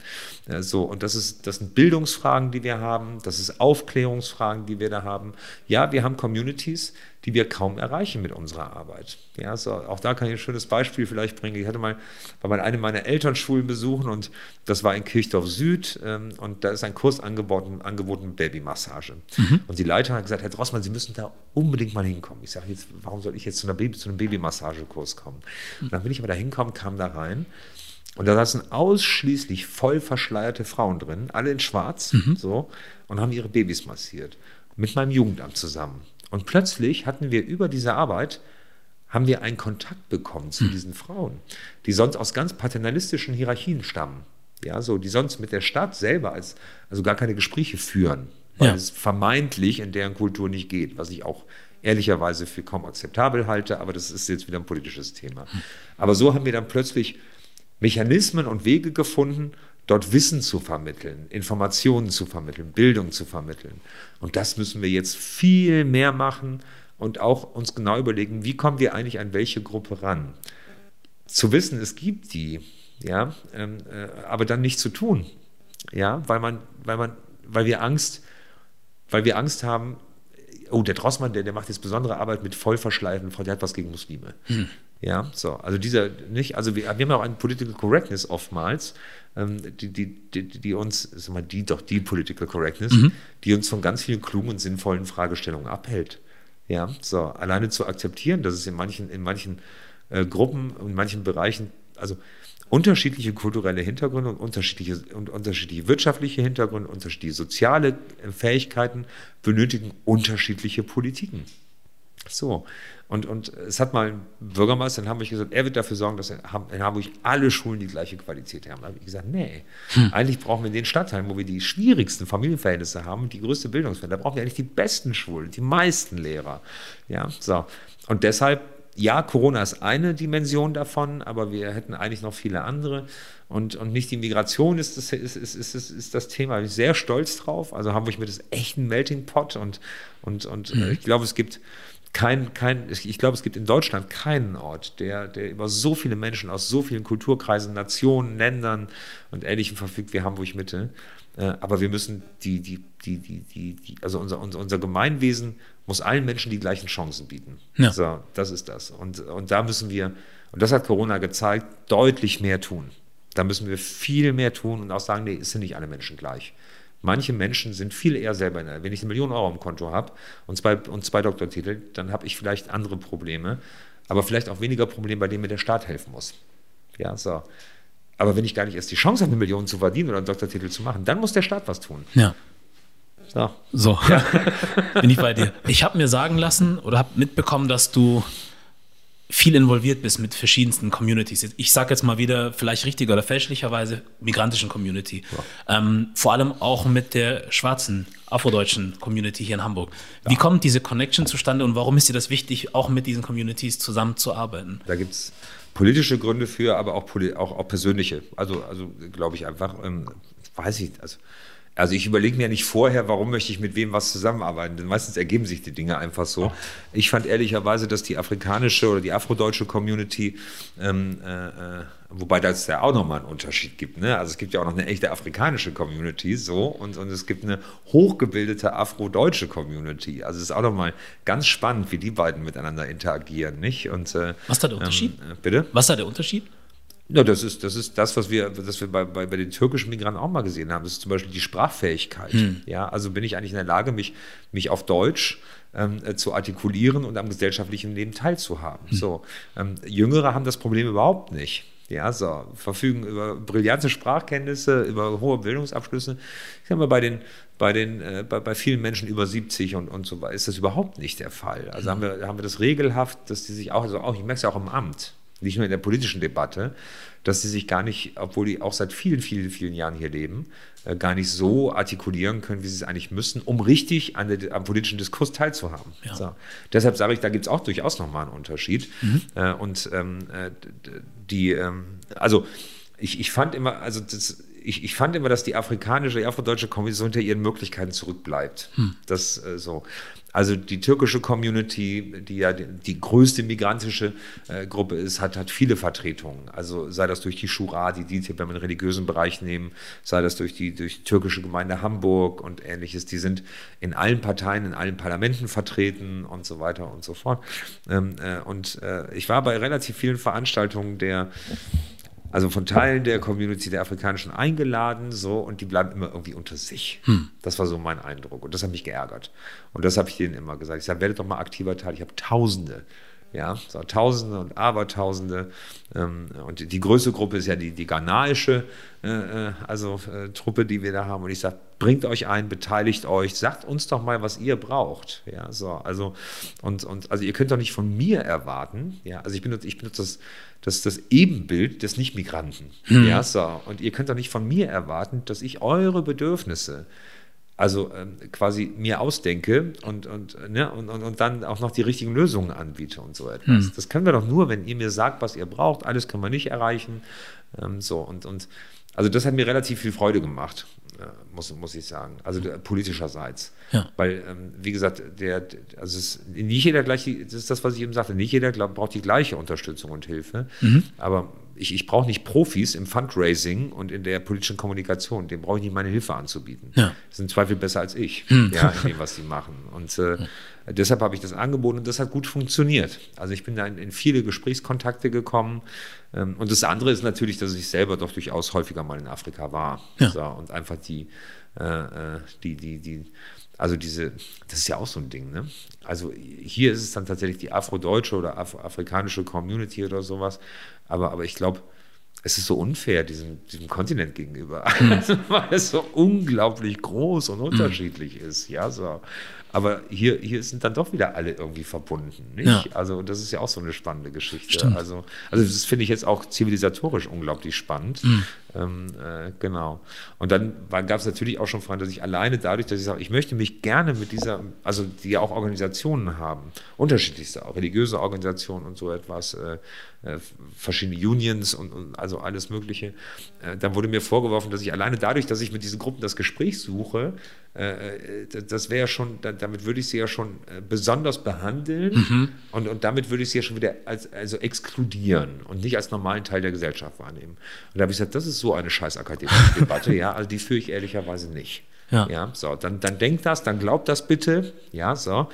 Ja, so, und das, ist, das sind Bildungsfragen, die wir haben, das ist Aufklärungsfragen, die wir da haben. Ja, wir haben Communities, die wir kaum erreichen mit unserer Arbeit. Ja, so, auch da kann ich ein schönes Beispiel vielleicht bringen. Ich hatte mal bei mal eine meiner Elternschulen besuchen und das war in Kirchdorf Süd ähm, und da ist ein Kurs angeboten, angeboten Babymassage. Mhm. Und die Leiterin hat gesagt, Herr Drossmann, Sie müssen da unbedingt mal hinkommen. Ich sage jetzt, warum soll ich jetzt zu, einer Baby, zu einem Babymassagekurs kommen? Und dann bin ich aber da hinkommen, kam da rein und da saßen ausschließlich voll verschleierte Frauen drin, alle in schwarz, mhm. so, und haben ihre Babys massiert. Mit meinem Jugendamt zusammen. Und plötzlich hatten wir über diese Arbeit, haben wir einen Kontakt bekommen zu hm. diesen Frauen, die sonst aus ganz paternalistischen Hierarchien stammen. Ja, so, die sonst mit der Stadt selber als, also gar keine Gespräche führen, weil ja. es vermeintlich in deren Kultur nicht geht, was ich auch ehrlicherweise für kaum akzeptabel halte, aber das ist jetzt wieder ein politisches Thema. Hm. Aber so haben wir dann plötzlich Mechanismen und Wege gefunden, dort Wissen zu vermitteln, Informationen zu vermitteln, Bildung zu vermitteln. Und das müssen wir jetzt viel mehr machen und auch uns genau überlegen, wie kommen wir eigentlich an welche Gruppe ran. Zu wissen, es gibt die, ja, ähm, äh, aber dann nicht zu tun, ja, weil man, weil man, weil wir Angst, weil wir Angst haben, oh, der Drossmann, der, der macht jetzt besondere Arbeit mit vollverschleifenden Frauen, der hat was gegen Muslime. Hm. Ja, so, also dieser, nicht, also wir, wir haben ja auch eine Political Correctness oftmals, die, die, die, die, uns, sag mal, die doch die Political Correctness, mhm. die uns von ganz vielen klugen und sinnvollen Fragestellungen abhält. Ja, so, alleine zu akzeptieren, dass es in manchen, in manchen äh, Gruppen, in manchen Bereichen, also unterschiedliche kulturelle Hintergründe und unterschiedliche, und unterschiedliche wirtschaftliche Hintergründe, unterschiedliche soziale Fähigkeiten benötigen unterschiedliche Politiken. So. Und, und es hat mal ein Bürgermeister in Hamburg gesagt, er wird dafür sorgen, dass in Hamburg alle Schulen die gleiche Qualität haben. Da habe ich gesagt, nee, hm. eigentlich brauchen wir in den Stadtteilen, wo wir die schwierigsten Familienverhältnisse haben, die größte Bildungswelle, da brauchen wir eigentlich die besten Schulen, die meisten Lehrer. Ja, so. Und deshalb, ja, Corona ist eine Dimension davon, aber wir hätten eigentlich noch viele andere. Und, und nicht die Migration ist das, ist, ist, ist, ist das Thema. Ich bin sehr stolz drauf. Also Hamburg mit das echten Melting Pot und, und, und mhm. ich glaube, es gibt kein, kein, ich glaube, es gibt in Deutschland keinen Ort, der, der über so viele Menschen aus so vielen Kulturkreisen, Nationen, Ländern und Ähnlichem verfügt wie Hamburg Mitte. Äh, aber wir müssen die, die, die, die, die, die also unser, unser, unser Gemeinwesen muss allen Menschen die gleichen Chancen bieten. Ja. So, das ist das. Und, und da müssen wir, und das hat Corona gezeigt, deutlich mehr tun. Da müssen wir viel mehr tun und auch sagen, nee, es sind nicht alle Menschen gleich. Manche Menschen sind viel eher selber in der, wenn ich eine Million Euro im Konto habe und zwei, und zwei Doktortitel, dann habe ich vielleicht andere Probleme, aber vielleicht auch weniger Probleme, bei denen mir der Staat helfen muss. Ja, so. Aber wenn ich gar nicht erst die Chance habe, eine Million zu verdienen oder einen Doktortitel zu machen, dann muss der Staat was tun. Ja. So. So. Ja. Bin ich bei dir. Ich habe mir sagen lassen oder habe mitbekommen, dass du viel involviert bist mit verschiedensten Communities. Ich sage jetzt mal wieder, vielleicht richtig oder fälschlicherweise, migrantischen Community. Ja. Ähm, vor allem auch mit der schwarzen, afrodeutschen Community hier in Hamburg. Ja. Wie kommt diese Connection zustande und warum ist dir das wichtig, auch mit diesen Communities zusammenzuarbeiten? Da gibt es politische Gründe für, aber auch, auch, auch persönliche. Also, also glaube ich einfach, ähm, weiß ich, also Also ich überlege mir nicht vorher, warum möchte ich mit wem was zusammenarbeiten. Denn meistens ergeben sich die Dinge einfach so. Ich fand ehrlicherweise, dass die afrikanische oder die afrodeutsche Community, ähm, äh, äh wobei da es ja auch nochmal einen Unterschied gibt. Ne? Also es gibt ja auch noch eine echte afrikanische Community so und, und es gibt eine hochgebildete afrodeutsche Community. Also es ist auch nochmal ganz spannend, wie die beiden miteinander interagieren. Nicht? Und, äh, Was ist da der Unterschied? Ähm, bitte? Was ist da der Unterschied? Ja, das ist, das ist das, was wir, das wir bei, bei, bei den türkischen Migranten auch mal gesehen haben. Das ist zum Beispiel die Sprachfähigkeit. Hm. Ja, also bin ich eigentlich in der Lage, mich, mich auf Deutsch ähm, äh, zu artikulieren und am gesellschaftlichen Leben teilzuhaben. Hm. So, ähm, Jüngere haben das Problem überhaupt nicht. Ja, so, verfügen über brillante Sprachkenntnisse, über hohe Bildungsabschlüsse. Ich sag mal, bei den, bei den, äh, bei, bei vielen Menschen über 70 und, und so weiter ist das überhaupt nicht der Fall. Also hm. haben wir, haben wir das regelhaft, dass die sich auch, also auch, ich merke es ja auch im Amt, nicht nur in der politischen Debatte, dass sie sich gar nicht, obwohl die auch seit vielen, vielen, vielen Jahren hier leben, äh, gar nicht so artikulieren können, wie sie es eigentlich müssen, um richtig an der, am politischen Diskurs teilzuhaben. Ja. So. Deshalb sage ich, da gibt es auch durchaus nochmal einen Unterschied. Mhm. Äh, und ähm, äh, die, ähm, also ich, ich fand immer, also das, ich, ich, fand immer, dass die afrikanische, die afrodeutsche Kommission hinter ihren Möglichkeiten zurückbleibt. Hm. Das äh, so. Also die türkische Community, die ja die, größte migrantische äh, Gruppe ist, hat, hat viele Vertretungen. Also sei das durch die Shura, die DITIB, wenn wir den religiösen Bereich nehmen, sei das durch die, durch die türkische Gemeinde Hamburg und ähnliches. Die sind in allen Parteien, in allen Parlamenten vertreten und so weiter und so fort. Ähm, äh, und äh, ich war bei relativ vielen Veranstaltungen der also von Teilen der Community der Afrikanischen eingeladen, so, und die bleiben immer irgendwie unter sich. Hm. Das war so mein Eindruck. Und das hat mich geärgert. Und das habe ich denen immer gesagt. Ich sage, werdet doch mal aktiver Teil. Ich habe Tausende. Ja, so Tausende und Abertausende. Ähm, und die größte Gruppe ist ja die, die ghanaische äh, äh also, äh, Truppe, die wir da haben. Und ich sage, bringt euch ein, beteiligt euch, sagt uns doch mal, was ihr braucht. Ja, so, also, und, und, also ihr könnt doch nicht von mir erwarten, ja, also ich benutze, ich benutze das das das Ebenbild des Nichtmigranten. Hm. Ja, so. Und ihr könnt doch nicht von mir erwarten, dass ich eure Bedürfnisse also ähm, quasi mir ausdenke und, und, ne, und, und, und, dann auch noch die richtigen Lösungen anbiete und so etwas. Hm. Das können wir doch nur, wenn ihr mir sagt, was ihr braucht. Alles können wir nicht erreichen. Ähm, so und, und also das hat mir relativ viel Freude gemacht muss, muss ich sagen. Also politischerseits. Ja. Weil, ähm, wie gesagt, der, also es, nicht jeder gleich, das ist das, was ich eben sagte, nicht jeder glaub, braucht die gleiche Unterstützung und Hilfe. Mhm. Aber ich, ich brauche nicht Profis im Fundraising und in der politischen Kommunikation. Dem brauche ich nicht meine Hilfe anzubieten. Ja. Das sind Zweifel besser als ich, mhm. ja, in dem, was sie machen. Und äh, deshalb habe ich das angeboten und das hat gut funktioniert. Also ich bin da in, in viele Gesprächskontakte gekommen. Ähm, und das andere ist natürlich, dass ich selber doch durchaus häufiger mal in Afrika war. Ja. So, und einfach die, äh, äh, die, die, die, also diese, das ist ja auch so ein Ding, ne? Also hier ist es dann tatsächlich die afrodeutsche oder Af afrikanische Community oder sowas. Aber, aber ich glaube, es ist so unfair diesem, diesem Kontinent gegenüber, mhm. weil es so unglaublich groß und unterschiedlich mhm. ist. Ja, so. Aber hier, hier sind dann doch wieder alle irgendwie verbunden. Nicht? Ja. Also, das ist ja auch so eine spannende Geschichte. Stimmt. Also, also, das finde ich jetzt auch zivilisatorisch unglaublich spannend. Mhm. Ähm, äh, genau. Und dann gab es natürlich auch schon Fragen, dass ich alleine dadurch, dass ich sage, ich möchte mich gerne mit dieser, also die ja auch Organisationen haben, unterschiedlichste, auch religiöse Organisationen und so etwas, äh, äh, verschiedene Unions und, und, also alles Mögliche. Äh, dann wurde mir vorgeworfen, dass ich alleine dadurch, dass ich mit diesen Gruppen das Gespräch suche, äh, das wäre ja schon, damit würde ich sie ja schon besonders behandeln mhm. und, und damit würde ich sie ja schon wieder als, also exkludieren und nicht als normalen Teil der Gesellschaft wahrnehmen. Und da habe ich gesagt, das ist so eine scheiß akademische Debatte, ja, also die führe ich ehrlicherweise nicht. Ja. ja, so, dann, dann denkt das, dann glaubt das bitte, ja, so.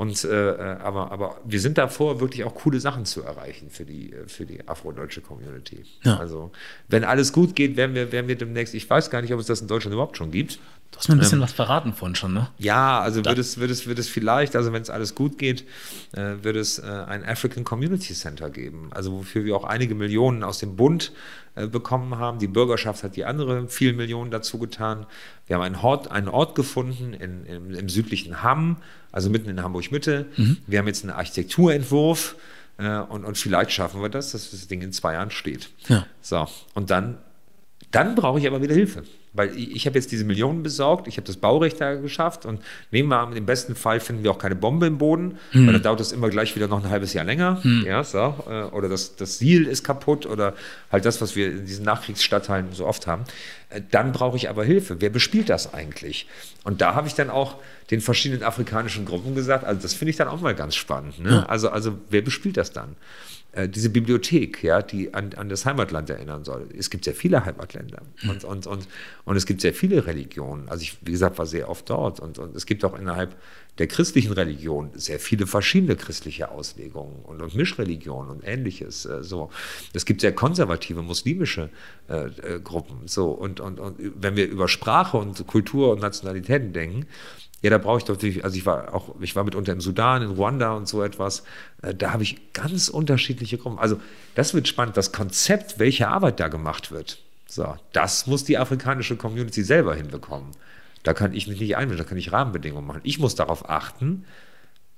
Und, äh, äh, aber, aber wir sind davor, wirklich auch coole Sachen zu erreichen für die, äh, für die afrodeutsche Community. Ja. Also, wenn alles gut geht, werden wir, werden wir demnächst, ich weiß gar nicht, ob es das in Deutschland überhaupt schon gibt. Du hast mir ein bisschen ähm, was verraten von schon, ne? Ja, also wird es, wird, es, wird es vielleicht, also wenn es alles gut geht, äh, wird es äh, ein African Community Center geben. Also wofür wir auch einige Millionen aus dem Bund bekommen haben. Die Bürgerschaft hat die andere vielen Millionen dazu getan. Wir haben einen Ort, einen Ort gefunden in, im, im südlichen Hamm, also mitten in Hamburg-Mitte. Mhm. Wir haben jetzt einen Architekturentwurf äh, und, und vielleicht schaffen wir das, dass das Ding in zwei Jahren steht. Ja. So, und dann, dann brauche ich aber wieder Hilfe. Weil ich, ich habe jetzt diese Millionen besorgt, ich habe das Baurecht da geschafft und nehmen wir an, im besten Fall finden wir auch keine Bombe im Boden, mhm. weil dann dauert das immer gleich wieder noch ein halbes Jahr länger. Mhm. Ja, so, äh, oder das, das Siel ist kaputt oder halt das, was wir in diesen Nachkriegsstadtteilen so oft haben. Äh, dann brauche ich aber Hilfe. Wer bespielt das eigentlich? Und da habe ich dann auch den verschiedenen afrikanischen Gruppen gesagt, also das finde ich dann auch mal ganz spannend. Ne? Ja. Also, also wer bespielt das dann? Äh, diese Bibliothek, ja, die an, an das Heimatland erinnern soll. Es gibt sehr viele Heimatländer mhm. und, und, und, und es gibt sehr viele Religionen. Also ich, wie gesagt, war sehr oft dort und, und es gibt auch innerhalb der christlichen Religion sehr viele verschiedene christliche Auslegungen und, und Mischreligionen und ähnliches. Äh, so. Es gibt sehr konservative muslimische äh, äh, Gruppen. So. Und, und, und wenn wir über Sprache und Kultur und Nationalitäten denken, ja, da brauche ich natürlich, also ich war auch, ich war mitunter im Sudan, in Ruanda und so etwas. Äh, da habe ich ganz unterschiedliche Gruppen. Also das wird spannend. Das Konzept, welche Arbeit da gemacht wird, so, das muss die afrikanische Community selber hinbekommen. Da kann ich mich nicht einmischen, da kann ich Rahmenbedingungen machen. Ich muss darauf achten,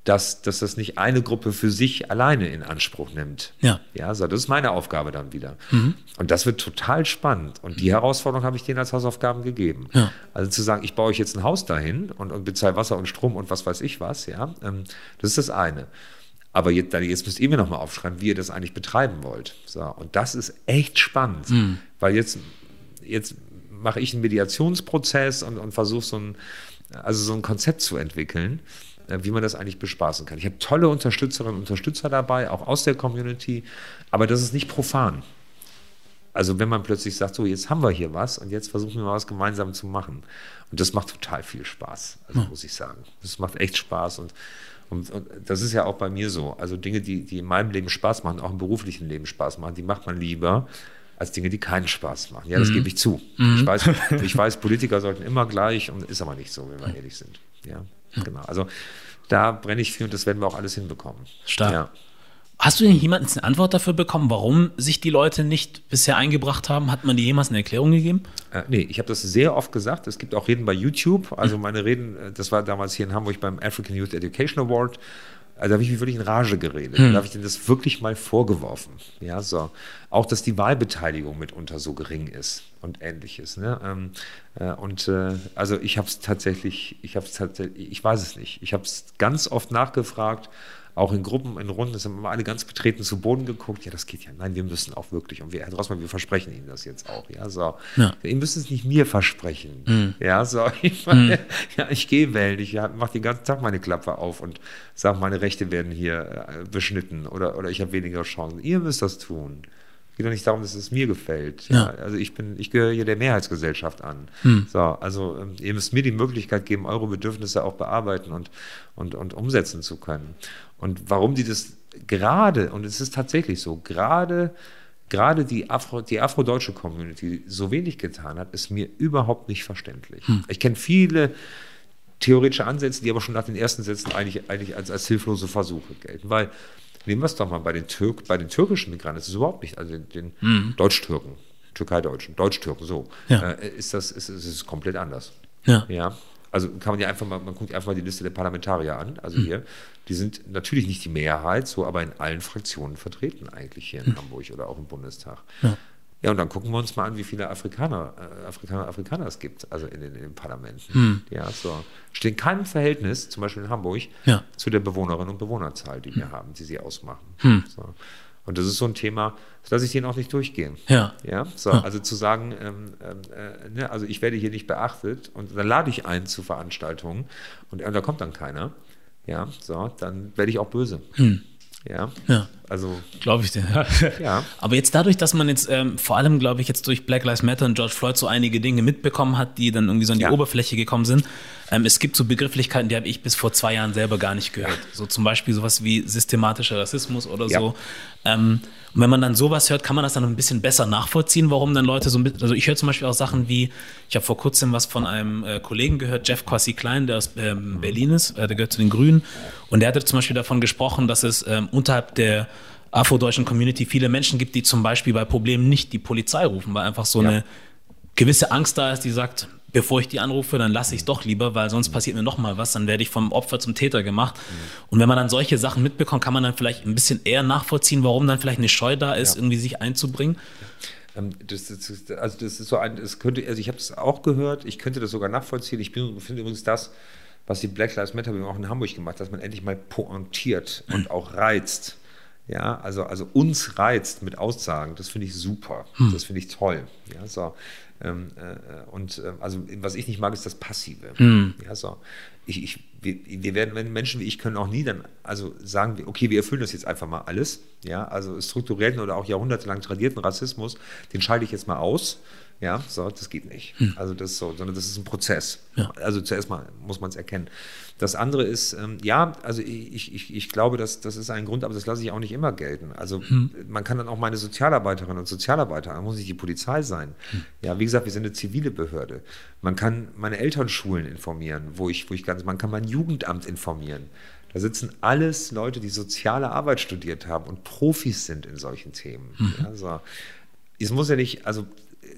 dass, dass das nicht eine Gruppe für sich alleine in Anspruch nimmt. Ja. Ja, so, das ist meine Aufgabe dann wieder. Mhm. Und das wird total spannend. Und die Herausforderung habe ich denen als Hausaufgaben gegeben. Ja. Also zu sagen, ich baue euch jetzt ein Haus dahin und, und bezahle Wasser und Strom und was weiß ich was, ja, ähm, das ist das eine. Aber jetzt, jetzt müsst ihr mir nochmal aufschreiben, wie ihr das eigentlich betreiben wollt. So, und das ist echt spannend, mhm. weil jetzt, jetzt mache ich einen Mediationsprozess und, und versuche so ein, also so ein Konzept zu entwickeln wie man das eigentlich bespaßen kann. Ich habe tolle Unterstützerinnen und Unterstützer dabei, auch aus der Community, aber das ist nicht profan. Also wenn man plötzlich sagt, so jetzt haben wir hier was und jetzt versuchen wir mal was gemeinsam zu machen. Und das macht total viel Spaß, also hm. muss ich sagen. Das macht echt Spaß und, und, und, das ist ja auch bei mir so. Also Dinge, die, die in meinem Leben Spaß machen, auch im beruflichen Leben Spaß machen, die macht man lieber als Dinge, die keinen Spaß machen. Ja, das mhm. gebe ich zu. Mhm. Ich, weiß, ich weiß, Politiker sollten immer gleich und ist aber nicht so, wenn wir ehrlich sind. Ja. Genau. Also da brenne ich viel und das werden wir auch alles hinbekommen. Stark. Ja. Hast du denn jemals eine Antwort dafür bekommen, warum sich die Leute nicht bisher eingebracht haben? Hat man dir jemals eine Erklärung gegeben? Äh, nee, ich habe das sehr oft gesagt. Es gibt auch Reden bei YouTube. Also meine Reden, äh, das war damals hier in Hamburg beim African Youth Education Award. Also habe ich mich wirklich in Rage geredet. Hm. Da habe ich denen das wirklich mal vorgeworfen. Ja, so. Auch, dass die Wahlbeteiligung mitunter so gering ist und ähnliches. Ne? Ähm, äh, und äh, also ich habe es tatsächlich, ich habe es tatsächlich, ich weiß es nicht. Ich habe es ganz oft nachgefragt auch in Gruppen, in Runden, es haben immer alle ganz betreten zu Boden geguckt. Ja, das geht ja. Nein, wir müssen auch wirklich. Und wir, Herr Drossmann, wir versprechen Ihnen das jetzt auch. Ja, so. Ja. Ihr müsst es nicht mir versprechen. Mhm. Ja, so. Ich, meine, mhm. ja, ich gehe wählen. Ich mache den ganzen Tag meine Klappe auf und sage, meine Rechte werden hier äh, beschnitten oder, oder ich habe weniger Chancen. Ihr müsst das tun geht doch nicht darum, dass es mir gefällt. Ja. Ja, also ich bin, ich gehöre hier der Mehrheitsgesellschaft an. Hm. So, also ähm, ihr müsst mir die Möglichkeit geben, eure Bedürfnisse auch bearbeiten und, und, und umsetzen zu können. Und warum die das gerade, und es ist tatsächlich so, gerade gerade die, Afro, die afrodeutsche Community so wenig getan hat, ist mir überhaupt nicht verständlich. Hm. Ich kenne viele theoretische Ansätze, die aber schon nach den ersten Sätzen eigentlich, eigentlich als, als hilflose Versuche gelten. Weil, nehmen wir es doch mal bei den, Türk, bei den türkischen Migranten, das ist überhaupt nicht, also den, den hm. Deutsch-Türken, Türkei-Deutschen, Deutsch-Türken, so, ja. äh, ist das ist, ist, ist komplett anders. Ja. ja. Also kann man ja einfach mal, man guckt einfach mal die Liste der Parlamentarier an. Also mhm. hier, die sind natürlich nicht die Mehrheit, so aber in allen Fraktionen vertreten eigentlich hier in mhm. Hamburg oder auch im Bundestag. Ja. Ja. und dann gucken wir uns mal an, wie viele Afrikaner, äh, Afrikaner, Afrikaner es gibt, also in den, in den Parlamenten. Mhm. Ja, so. Steht in keinem Verhältnis, zum Beispiel in Hamburg, ja. zu der Bewohnerinnen und Bewohnerzahl, die wir mhm. haben, die sie ausmachen. Mhm. So. Und das ist so ein Thema, das lasse ich denen auch nicht durchgehen. Ja. ja? So, ja. Also zu sagen, ähm, äh, ne, also ich werde hier nicht beachtet und dann lade ich ein zu Veranstaltungen und äh, da kommt dann keiner. Ja, so, dann werde ich auch böse. Hm. Ja. ja. Also. Glaube ich dir. Ja. ja. Aber jetzt dadurch, dass man jetzt ähm, vor allem, glaube ich, jetzt durch Black Lives Matter und George Floyd so einige Dinge mitbekommen hat, die dann irgendwie so an die ja. Oberfläche gekommen sind. Ähm, es gibt so Begrifflichkeiten, die habe ich bis vor zwei Jahren selber gar nicht gehört. So zum Beispiel sowas wie systematischer Rassismus oder so. Ähm, und wenn man dann sowas hört, kann man das dann ein bisschen besser nachvollziehen, warum dann Leute so ein bisschen, also ich höre zum Beispiel auch Sachen wie, ich habe vor kurzem was von einem äh, Kollegen gehört, Jeff Kwasi Klein, der aus ähm, Berlin ist, äh, der gehört zu den Grünen, und der hatte zum Beispiel davon gesprochen, dass es ähm, unterhalb der afrodeutschen Community viele Menschen gibt, die zum Beispiel bei Problemen nicht die Polizei rufen, weil einfach so ja. eine gewisse Angst da ist, die sagt, bevor ich die anrufe, dann lasse ich es doch lieber, weil sonst passiert mir noch mal was, dann werde ich vom Opfer zum Täter gemacht. Mhm. Und wenn man dann solche Sachen mitbekommt, kann man dann vielleicht ein bisschen eher nachvollziehen, warum dann vielleicht eine Scheu da ist, ja. irgendwie sich einzubringen. Ähm, das, das, also das ist so ein, es könnte, also ich habe das auch gehört, ich könnte das sogar nachvollziehen. Ich finde übrigens das, was die Black Lives Matter auch in Hamburg gemacht hat, dass man endlich mal pointiert und auch reizt. Ja, also, also uns reizt mit Aussagen, das finde ich super. Hm. Das finde ich toll. Ja, so. Ähm, äh, und äh, also was ich nicht mag, ist das Passive. Hm. Ja, so. Ich, ich, wir, wir werden, wenn Menschen wie ich können auch nie dann, also sagen wir, okay, wir erfüllen das jetzt einfach mal alles. Ja, also strukturellen oder auch jahrhundertelang tradierten Rassismus, den schalte ich jetzt mal aus. Ja, so, das geht nicht. Also das ist so, sondern das ist ein Prozess. Ja. Also zuerst mal muss man es erkennen. Das andere ist, ähm, ja, also ich, ich, ich glaube, dass, das ist ein Grund, aber das lasse ich auch nicht immer gelten. Also man kann dann auch meine Sozialarbeiterinnen und Sozialarbeiter, muss nicht die Polizei sein. Ja, wie gesagt, wir sind eine zivile Behörde. Man kann meine Elternschulen informieren, wo ich, wo ich ganz, man kann mein Jugendamt informieren. Da sitzen alles Leute, die soziale Arbeit studiert haben und Profis sind in solchen Themen. Ja, so. Es muss ja nicht, also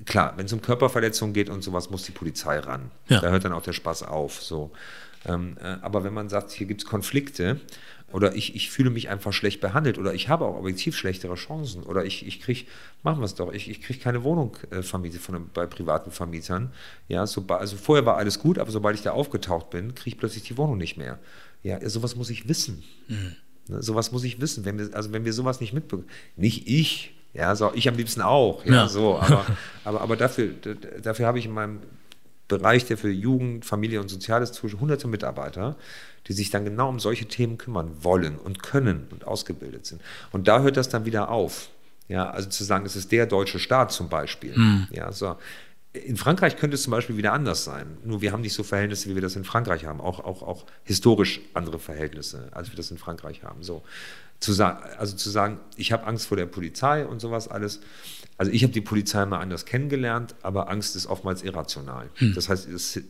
klar, wenn es um Körperverletzungen geht und sowas, muss die Polizei ran. Ja. Da hört dann auch der Spaß auf. So. Ähm, äh, aber wenn man sagt, hier gibt es Konflikte oder ich, ich fühle mich einfach schlecht behandelt oder ich habe auch objektiv schlechtere Chancen oder ich, ich kriege, machen wir es doch, ich, ich kriege keine Wohnung äh, vermietet von, einem- bei privaten Vermietern. Ja, so, also vorher war alles gut, aber sobald ich da aufgetaucht bin, kriege ich plötzlich die Wohnung nicht mehr. Ja, sowas muss ich wissen. Ne, sowas muss ich wissen. Wenn wir, also wenn wir sowas nicht mitbekommen, nicht ich, ja, so, ich am liebsten auch, ja, Ja. so, aber, aber, aber dafür, dafür habe ich in meinem Bereich, der für Jugend, Familie und Soziales zuständig, hunderte Mitarbeiter, die sich dann genau um solche Themen kümmern wollen und können und ausgebildet sind. Und da hört das dann wieder auf. Ja, also zu sagen, es ist der deutsche Staat zum Beispiel. Ja, so. In Frankreich könnte es zum Beispiel wieder anders sein. Nur wir haben nicht so Verhältnisse, wie wir das in Frankreich haben. Auch, auch, auch historisch andere Verhältnisse, als wir das in Frankreich haben. So. Zu sagen, also zu sagen, ich habe Angst vor der Polizei und sowas alles. Also ich habe die Polizei mal anders kennengelernt, aber Angst ist oftmals irrational. Das heißt, es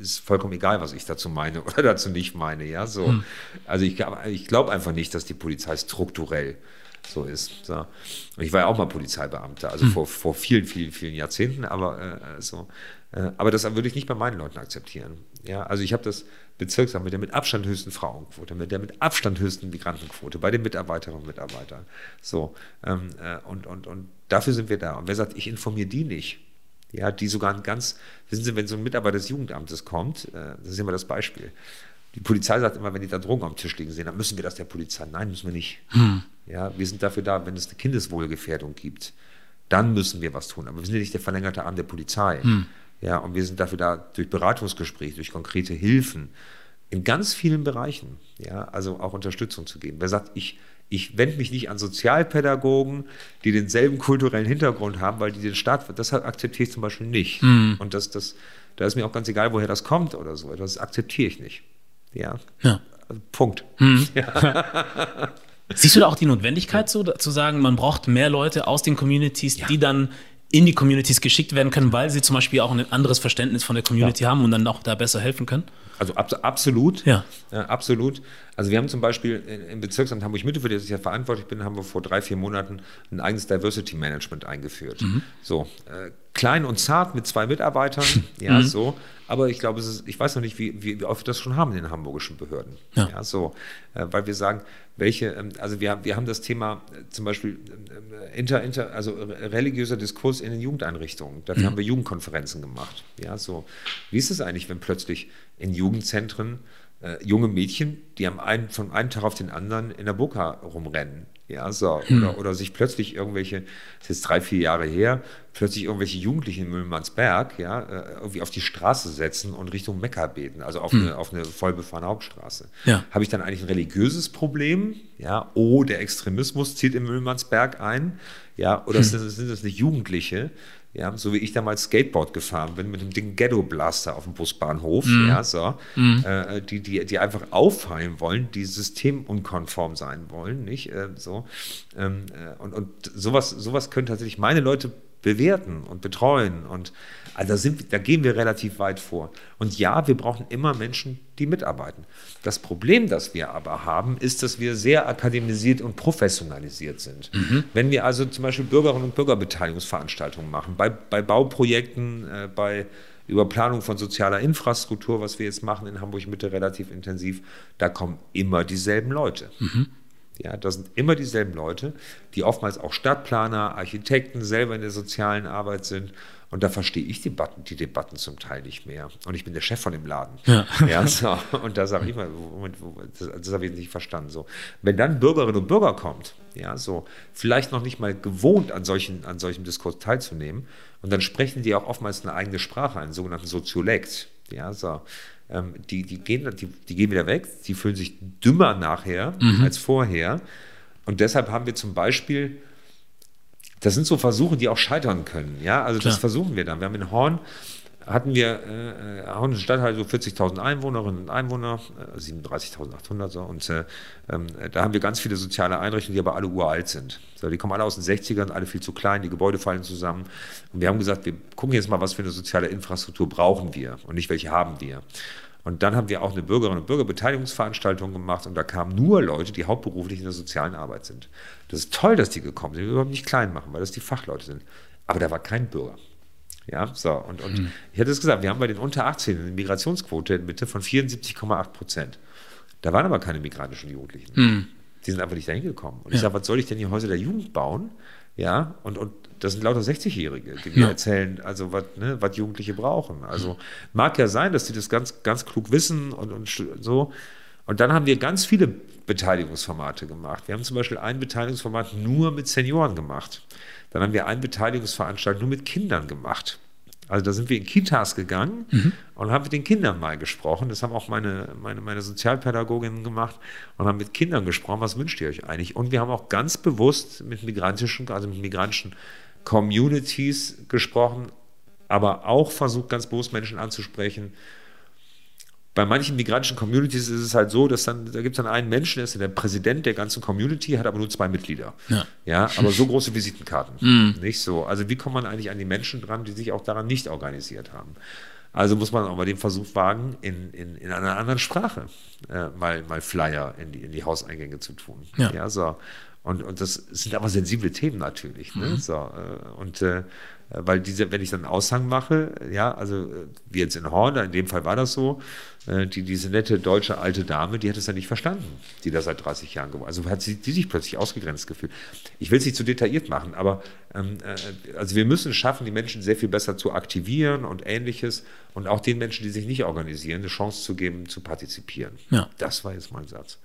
ist vollkommen egal, was ich dazu meine oder dazu nicht meine. Ja, so. Also ich, ich glaube einfach nicht, dass die Polizei strukturell so ist. So. Und ich war ja auch mal Polizeibeamter, also vor, vor vielen, vielen, vielen Jahrzehnten, aber äh, so. Äh, aber das würde ich nicht bei meinen Leuten akzeptieren. Ja, also ich habe das Bezirksamt mit der mit Abstand höchsten Frauenquote, mit der mit Abstand höchsten Migrantenquote bei den Mitarbeiterinnen und Mitarbeitern. So. Ähm, äh, und, und, und dafür sind wir da. Und wer sagt, ich informiere die nicht, ja, die sogar ein ganz, wissen Sie, wenn so ein Mitarbeiter des Jugendamtes kommt, äh, das ist immer das Beispiel. Die Polizei sagt immer, wenn die da Drogen am Tisch liegen sehen, dann müssen wir das der Polizei. Nein, müssen wir nicht. Ja, wir sind dafür da, wenn es eine Kindeswohlgefährdung gibt, dann müssen wir was tun. Aber wir sind ja nicht der verlängerte Arm der Polizei. Ja, und wir sind dafür da, durch Beratungsgespräche, durch konkrete Hilfen, in ganz vielen Bereichen, ja, also auch Unterstützung zu geben. Wer sagt, ich, ich wende mich nicht an Sozialpädagogen, die denselben kulturellen Hintergrund haben, weil die den Staat, das akzeptiere ich zum Beispiel nicht. Und das, das, da ist mir auch ganz egal, woher das kommt oder so. Das akzeptiere ich nicht. Ja. Ja. Also Punkt. Siehst du da auch die Notwendigkeit, so zu sagen, man braucht mehr Leute aus den Communities, die dann in die Communities geschickt werden können, weil sie zum Beispiel auch ein anderes Verständnis von der Community haben und dann auch da besser helfen können? Also abs absolut. Ja. absolut. Also wir haben zum Beispiel im Bezirksamt Hamburg-Mitte, für das ich ja verantwortlich bin, haben wir vor drei, vier Monaten ein eigenes Diversity Management eingeführt. So, äh, klein und zart mit zwei Mitarbeitern, ja, so. Aber ich glaube, ist, ich weiß noch nicht, wie, wie, oft wir das schon haben in den hamburgischen Behörden. Ja. so. Äh, weil wir sagen, welche, ähm, also wir, wir haben das Thema äh, zum Beispiel äh, inter, inter, also re- religiöser Diskurs in den Jugendeinrichtungen. Dafür haben wir Jugendkonferenzen gemacht. Ja, so. Wie ist es eigentlich, wenn plötzlich in Jugendzentren äh, junge Mädchen, die am einen, von einem Tag auf den anderen in der Burka rumrennen. Ja, so. Oder, oder sich plötzlich irgendwelche, das ist jetzt drei, vier Jahre her, plötzlich irgendwelche Jugendlichen in Müllmannsberg, ja, äh, irgendwie auf die Straße setzen und Richtung Mekka beten, also auf, eine, auf eine vollbefahrene Hauptstraße. Ja. Habe ich dann eigentlich ein religiöses Problem? Ja, oh, der Extremismus zieht in Müllmannsberg ein. Ja, oder sind, sind das nicht Jugendliche? Ja, so wie ich damals Skateboard gefahren bin mit dem Ding Ghetto Blaster auf dem Busbahnhof, ja, so, äh, die, die, die einfach auffallen wollen, die systemunkonform sein wollen, nicht? Äh, so. Ähm, äh, und, und sowas, sowas können tatsächlich meine Leute bewerten und betreuen. Und also da, sind, da gehen wir relativ weit vor. Und ja, wir brauchen immer Menschen, die mitarbeiten. Das Problem, das wir aber haben, ist, dass wir sehr akademisiert und professionalisiert sind. Wenn wir also zum Beispiel Bürgerinnen und Bürgerbeteiligungsveranstaltungen machen, bei, bei Bauprojekten, äh, bei über Planung von sozialer Infrastruktur, was wir jetzt machen in Hamburg Mitte relativ intensiv, da kommen immer dieselben Leute. Ja, das sind immer dieselben Leute, die oftmals auch Stadtplaner, Architekten selber in der sozialen Arbeit sind. Und da verstehe ich die Debatten, die Debatten zum Teil nicht mehr. Und ich bin der Chef von dem Laden. Ja. ja so. Und da sage ich mal, Moment, das, das habe ich nicht verstanden. So. Wenn dann Bürgerinnen und Bürger kommt, ja, so, vielleicht noch nicht mal gewohnt, an, solchen, an solchem Diskurs teilzunehmen, und dann sprechen die auch oftmals eine eigene Sprache, einen sogenannten Soziolekt. Ja, so. Ähm, die, die, gehen, die, die gehen wieder weg, die fühlen sich dümmer nachher mhm. als vorher. Und deshalb haben wir zum Beispiel, das sind so Versuche, die auch scheitern können. Ja, also Klar. das versuchen wir dann. Wir haben in Horn hatten wir äh, Horn Stadtteil so 40.000 Einwohnerinnen und Einwohner, äh, 37.800 so, und äh, ähm, da haben wir ganz viele soziale Einrichtungen, die aber alle uralt sind. So, die kommen alle aus den 60ern, alle viel zu klein, die Gebäude fallen zusammen. Und wir haben gesagt, wir gucken jetzt mal, was für eine soziale Infrastruktur brauchen wir und nicht welche haben wir. Und dann haben wir auch eine Bürgerinnen- und Bürgerbeteiligungsveranstaltung gemacht und da kamen nur Leute, die hauptberuflich in der sozialen Arbeit sind. Das ist toll, dass die gekommen sind. Wir überhaupt nicht klein machen, weil das die Fachleute sind. Aber da war kein Bürger. Ja, so. Und, und hm. ich hätte es gesagt, wir haben bei den unter 18 eine Migrationsquote in Mitte von 74,8 Prozent. Da waren aber keine migrantischen Jugendlichen. Hm. Die sind einfach nicht dahin gekommen. Und ja. ich sage, was soll ich denn hier Häuser der Jugend bauen? Ja, und, und das sind lauter 60-Jährige, die mir ja. erzählen, also was, ne, Jugendliche brauchen. Also mag ja sein, dass die das ganz, ganz klug wissen und, und so. Und dann haben wir ganz viele Beteiligungsformate gemacht. Wir haben zum Beispiel ein Beteiligungsformat nur mit Senioren gemacht. Dann haben wir ein Beteiligungsveranstaltung nur mit Kindern gemacht. Also da sind wir in Kitas gegangen mhm. und haben mit den Kindern mal gesprochen. Das haben auch meine, meine, meine Sozialpädagoginnen gemacht und haben mit Kindern gesprochen, was wünscht ihr euch eigentlich? Und wir haben auch ganz bewusst mit migrantischen, also mit migrantischen Communities gesprochen, aber auch versucht, ganz bewusst Menschen anzusprechen, bei manchen migrantischen Communities ist es halt so, dass dann, da gibt es dann einen Menschen, der ist der Präsident der ganzen Community, hat aber nur zwei Mitglieder. Ja, ja aber so große Visitenkarten. Mm. Nicht so. Also wie kommt man eigentlich an die Menschen dran, die sich auch daran nicht organisiert haben? Also muss man auch mal den Versuch wagen, in, in, in einer anderen Sprache äh, mal, mal Flyer in die, in die Hauseingänge zu tun. Ja. ja so. Und, und das sind aber sensible Themen natürlich. Ne? Mhm. So, äh, und äh, weil diese, wenn ich dann einen Aushang mache, ja, also wie jetzt in Horn, in dem Fall war das so, äh, die, diese nette deutsche alte Dame, die hat es ja nicht verstanden, die da seit 30 Jahren gewohnt Also hat sie die sich plötzlich ausgegrenzt gefühlt. Ich will es nicht zu detailliert machen, aber ähm, äh, also wir müssen es schaffen, die Menschen sehr viel besser zu aktivieren und ähnliches und auch den Menschen, die sich nicht organisieren, eine Chance zu geben, zu partizipieren. Ja. Das war jetzt mein Satz.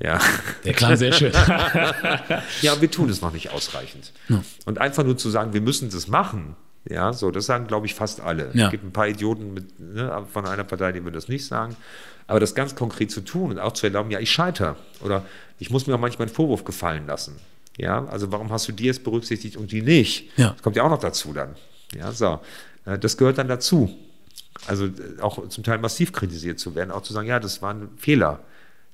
Ja. Der klang sehr schön. ja, wir tun es noch nicht ausreichend. Ja. Und einfach nur zu sagen, wir müssen das machen, ja, so, das sagen, glaube ich, fast alle. Ja. Es gibt ein paar Idioten mit, ne, von einer Partei, die würden das nicht sagen. Aber das ganz konkret zu tun und auch zu erlauben, ja, ich scheitere. Oder ich muss mir auch manchmal einen Vorwurf gefallen lassen. Ja, also warum hast du die jetzt berücksichtigt und die nicht? Ja. Das kommt ja auch noch dazu dann. Ja, so. Äh, das gehört dann dazu. Also äh, auch zum Teil massiv kritisiert zu werden, auch zu sagen, ja, das war ein Fehler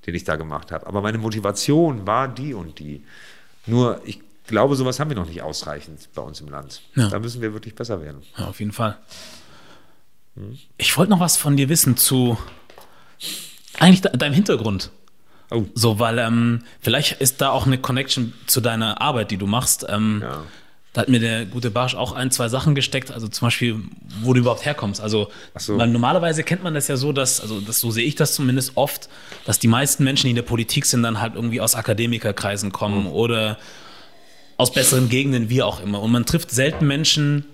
den ich da gemacht habe. Aber meine Motivation war die und die. Nur, ich glaube, sowas haben wir noch nicht ausreichend bei uns im Land. Ja. Da müssen wir wirklich besser werden. Ja, auf jeden Fall. Hm? Ich wollte noch was von dir wissen zu eigentlich deinem Hintergrund. Oh. So, weil ähm, vielleicht ist da auch eine Connection zu deiner Arbeit, die du machst. Ähm, ja. Da hat mir der gute Barsch auch ein, zwei Sachen gesteckt, also zum Beispiel, wo du überhaupt herkommst. Also, so. weil normalerweise kennt man das ja so, dass, also das, so sehe ich das zumindest oft, dass die meisten Menschen, die in der Politik sind, dann halt irgendwie aus Akademikerkreisen kommen mhm. oder aus besseren Gegenden, wie auch immer. Und man trifft selten Menschen,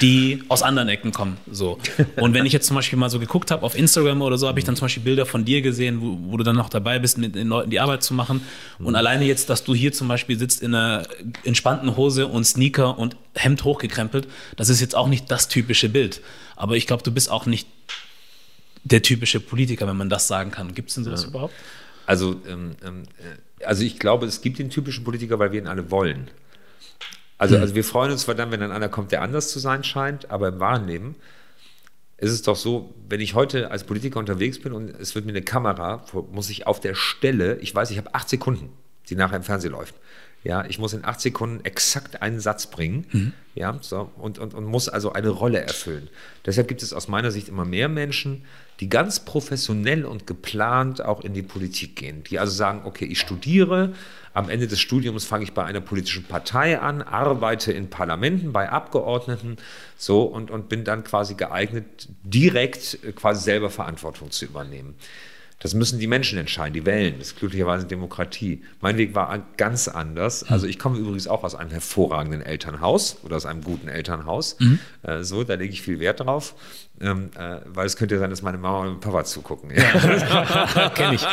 die aus anderen Ecken kommen. So. Und wenn ich jetzt zum Beispiel mal so geguckt habe auf Instagram oder so, habe ich dann zum Beispiel Bilder von dir gesehen, wo, wo, du dann noch dabei bist, mit den Leuten die Arbeit zu machen. Und alleine jetzt, dass du hier zum Beispiel sitzt in einer entspannten Hose und Sneaker und Hemd hochgekrempelt, das ist jetzt auch nicht das typische Bild. Aber ich glaube, du bist auch nicht der typische Politiker, wenn man das sagen kann. Gibt es denn sowas ja. überhaupt? Also, ähm, ähm, äh, also ich glaube, es gibt den typischen Politiker, weil wir ihn alle wollen. Also, hm. also wir freuen uns zwar dann, wenn dann einer kommt, der anders zu sein scheint, aber im wahren Leben ist es doch so, wenn ich heute als Politiker unterwegs bin und es wird mir eine Kamera, muss ich auf der Stelle, ich weiß, ich habe acht Sekunden, die nachher im Fernsehen läuft. Ja, ich muss in acht Sekunden exakt einen Satz bringen, mhm. ja, so, und, und, und muss also eine Rolle erfüllen. Deshalb gibt es aus meiner Sicht immer mehr Menschen, die ganz professionell und geplant auch in die Politik gehen, die also sagen, okay, ich studiere, am Ende des Studiums fange ich bei einer politischen Partei an, arbeite in Parlamenten, bei Abgeordneten, so und, und bin dann quasi geeignet, direkt quasi selber Verantwortung zu übernehmen. Das müssen die Menschen entscheiden, die wählen. Das ist glücklicherweise Demokratie. Mein Weg war ganz anders. Also ich komme übrigens auch aus einem hervorragenden Elternhaus oder aus einem guten Elternhaus. Mhm. Äh, so, da lege ich viel Wert drauf. Ähm, äh, weil es könnte ja sein, dass meine Mama und mein Papa zugucken. Ja. Kenne ich.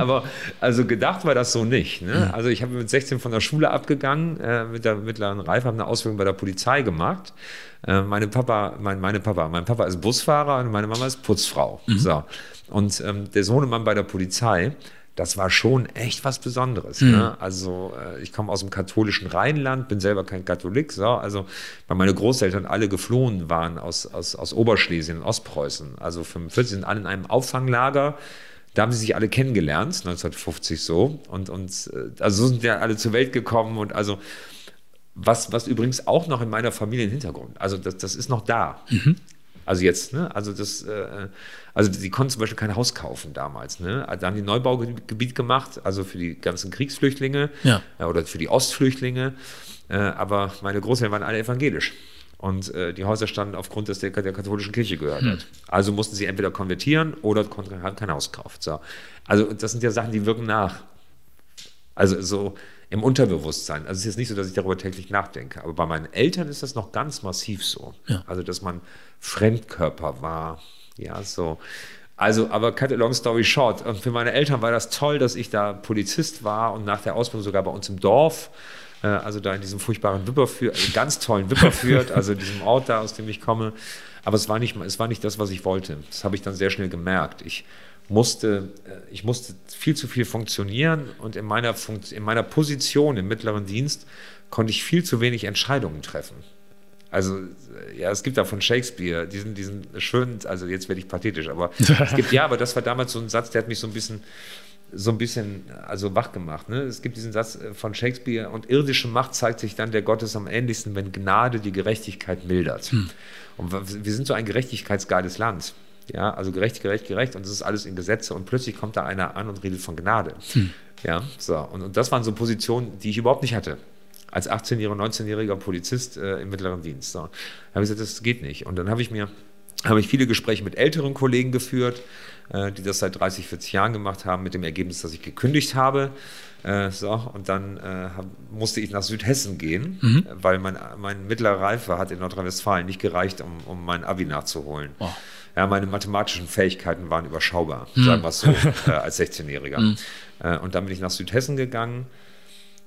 Aber also gedacht war das so nicht. Ne? Also ich habe mit 16 von der Schule abgegangen, äh, mit der mittleren Reife, habe eine Ausbildung bei der Polizei gemacht. Äh, meine Papa, mein, meine Papa, mein Papa ist Busfahrer und meine Mama ist Putzfrau. Mhm. So. Und ähm, der Sohnemann bei der Polizei, das war schon echt was Besonderes. Mhm. Ne? Also äh, ich komme aus dem katholischen Rheinland, bin selber kein Katholik, so, also weil meine Großeltern alle geflohen waren aus, aus, aus Oberschlesien, Ostpreußen. Also 45 sind alle in einem Auffanglager. Da haben sie sich alle kennengelernt, 1950 so. Und, und äh, also so sind ja alle zur Welt gekommen und also was, was übrigens auch noch in meiner Familie im Hintergrund, also das, das ist noch da. Mhm. Also jetzt, ne? Also das, äh, also sie konnten zum Beispiel kein Haus kaufen damals, ne? Da haben die Neubaugebiet gemacht, also für die ganzen Kriegsflüchtlinge ja. äh, oder für die Ostflüchtlinge. Äh, aber meine Großeltern waren alle evangelisch. Und äh, die Häuser standen aufgrund, dass der, der katholischen Kirche gehört hm. hat. Also mussten sie entweder konvertieren oder konnten, haben kein Haus gekauft. So. Also das sind ja Sachen, die wirken nach. Also so im Unterbewusstsein. Also es ist jetzt nicht so, dass ich darüber täglich nachdenke, aber bei meinen Eltern ist das noch ganz massiv so. Ja. Also, dass man Fremdkörper war. Ja, so. Also, aber cut a long story short. Und für meine Eltern war das toll, dass ich da Polizist war und nach der Ausbildung sogar bei uns im Dorf, äh, also da in diesem furchtbaren Wipperfürth, also ganz tollen Wipperfürth, also diesem Ort da, aus dem ich komme. Aber es war nicht, es war nicht das, was ich wollte. Das habe ich dann sehr schnell gemerkt. Ich musste, äh, ich musste viel zu viel funktionieren und in meiner, Funkt in meiner Position im mittleren Dienst konnte ich viel zu wenig Entscheidungen treffen. Also, ja, es gibt da von Shakespeare diesen, diesen schönen, also jetzt werde ich pathetisch, aber es gibt, ja, aber das war damals so ein Satz, der hat mich so ein bisschen, so ein bisschen, also wach gemacht. Ne? Es gibt diesen Satz äh, von Shakespeare, und irdische Macht zeigt sich dann der Gottes am ähnlichsten, wenn Gnade die Gerechtigkeit mildert. Hm. Und wir sind so ein gerechtigkeitsgeiles Land. Ja, also gerecht, gerecht, gerecht und das ist alles in Gesetze und plötzlich kommt da einer an und redet von Gnade. Hm. Ja, so. Und, und das waren so Positionen, die ich überhaupt nicht hatte als 18-jähriger, 19-jähriger Polizist äh, im mittleren Dienst. So. Da habe ich gesagt, das geht nicht. Und dann habe ich mir habe ich viele Gespräche mit älteren Kollegen geführt, äh, die das seit 30, 40 Jahren gemacht haben, mit dem Ergebnis, dass ich gekündigt habe. Äh, so, und dann äh, hab, musste ich nach Südhessen gehen, mhm. weil mein, mein mittlerer Reife hat in Nordrhein-Westfalen nicht gereicht, um, um mein Abi nachzuholen. Oh. Ja, meine mathematischen Fähigkeiten waren überschaubar, mhm. sagen wir es so, äh, als 16-Jähriger. Mhm. Äh, und dann bin ich nach Südhessen gegangen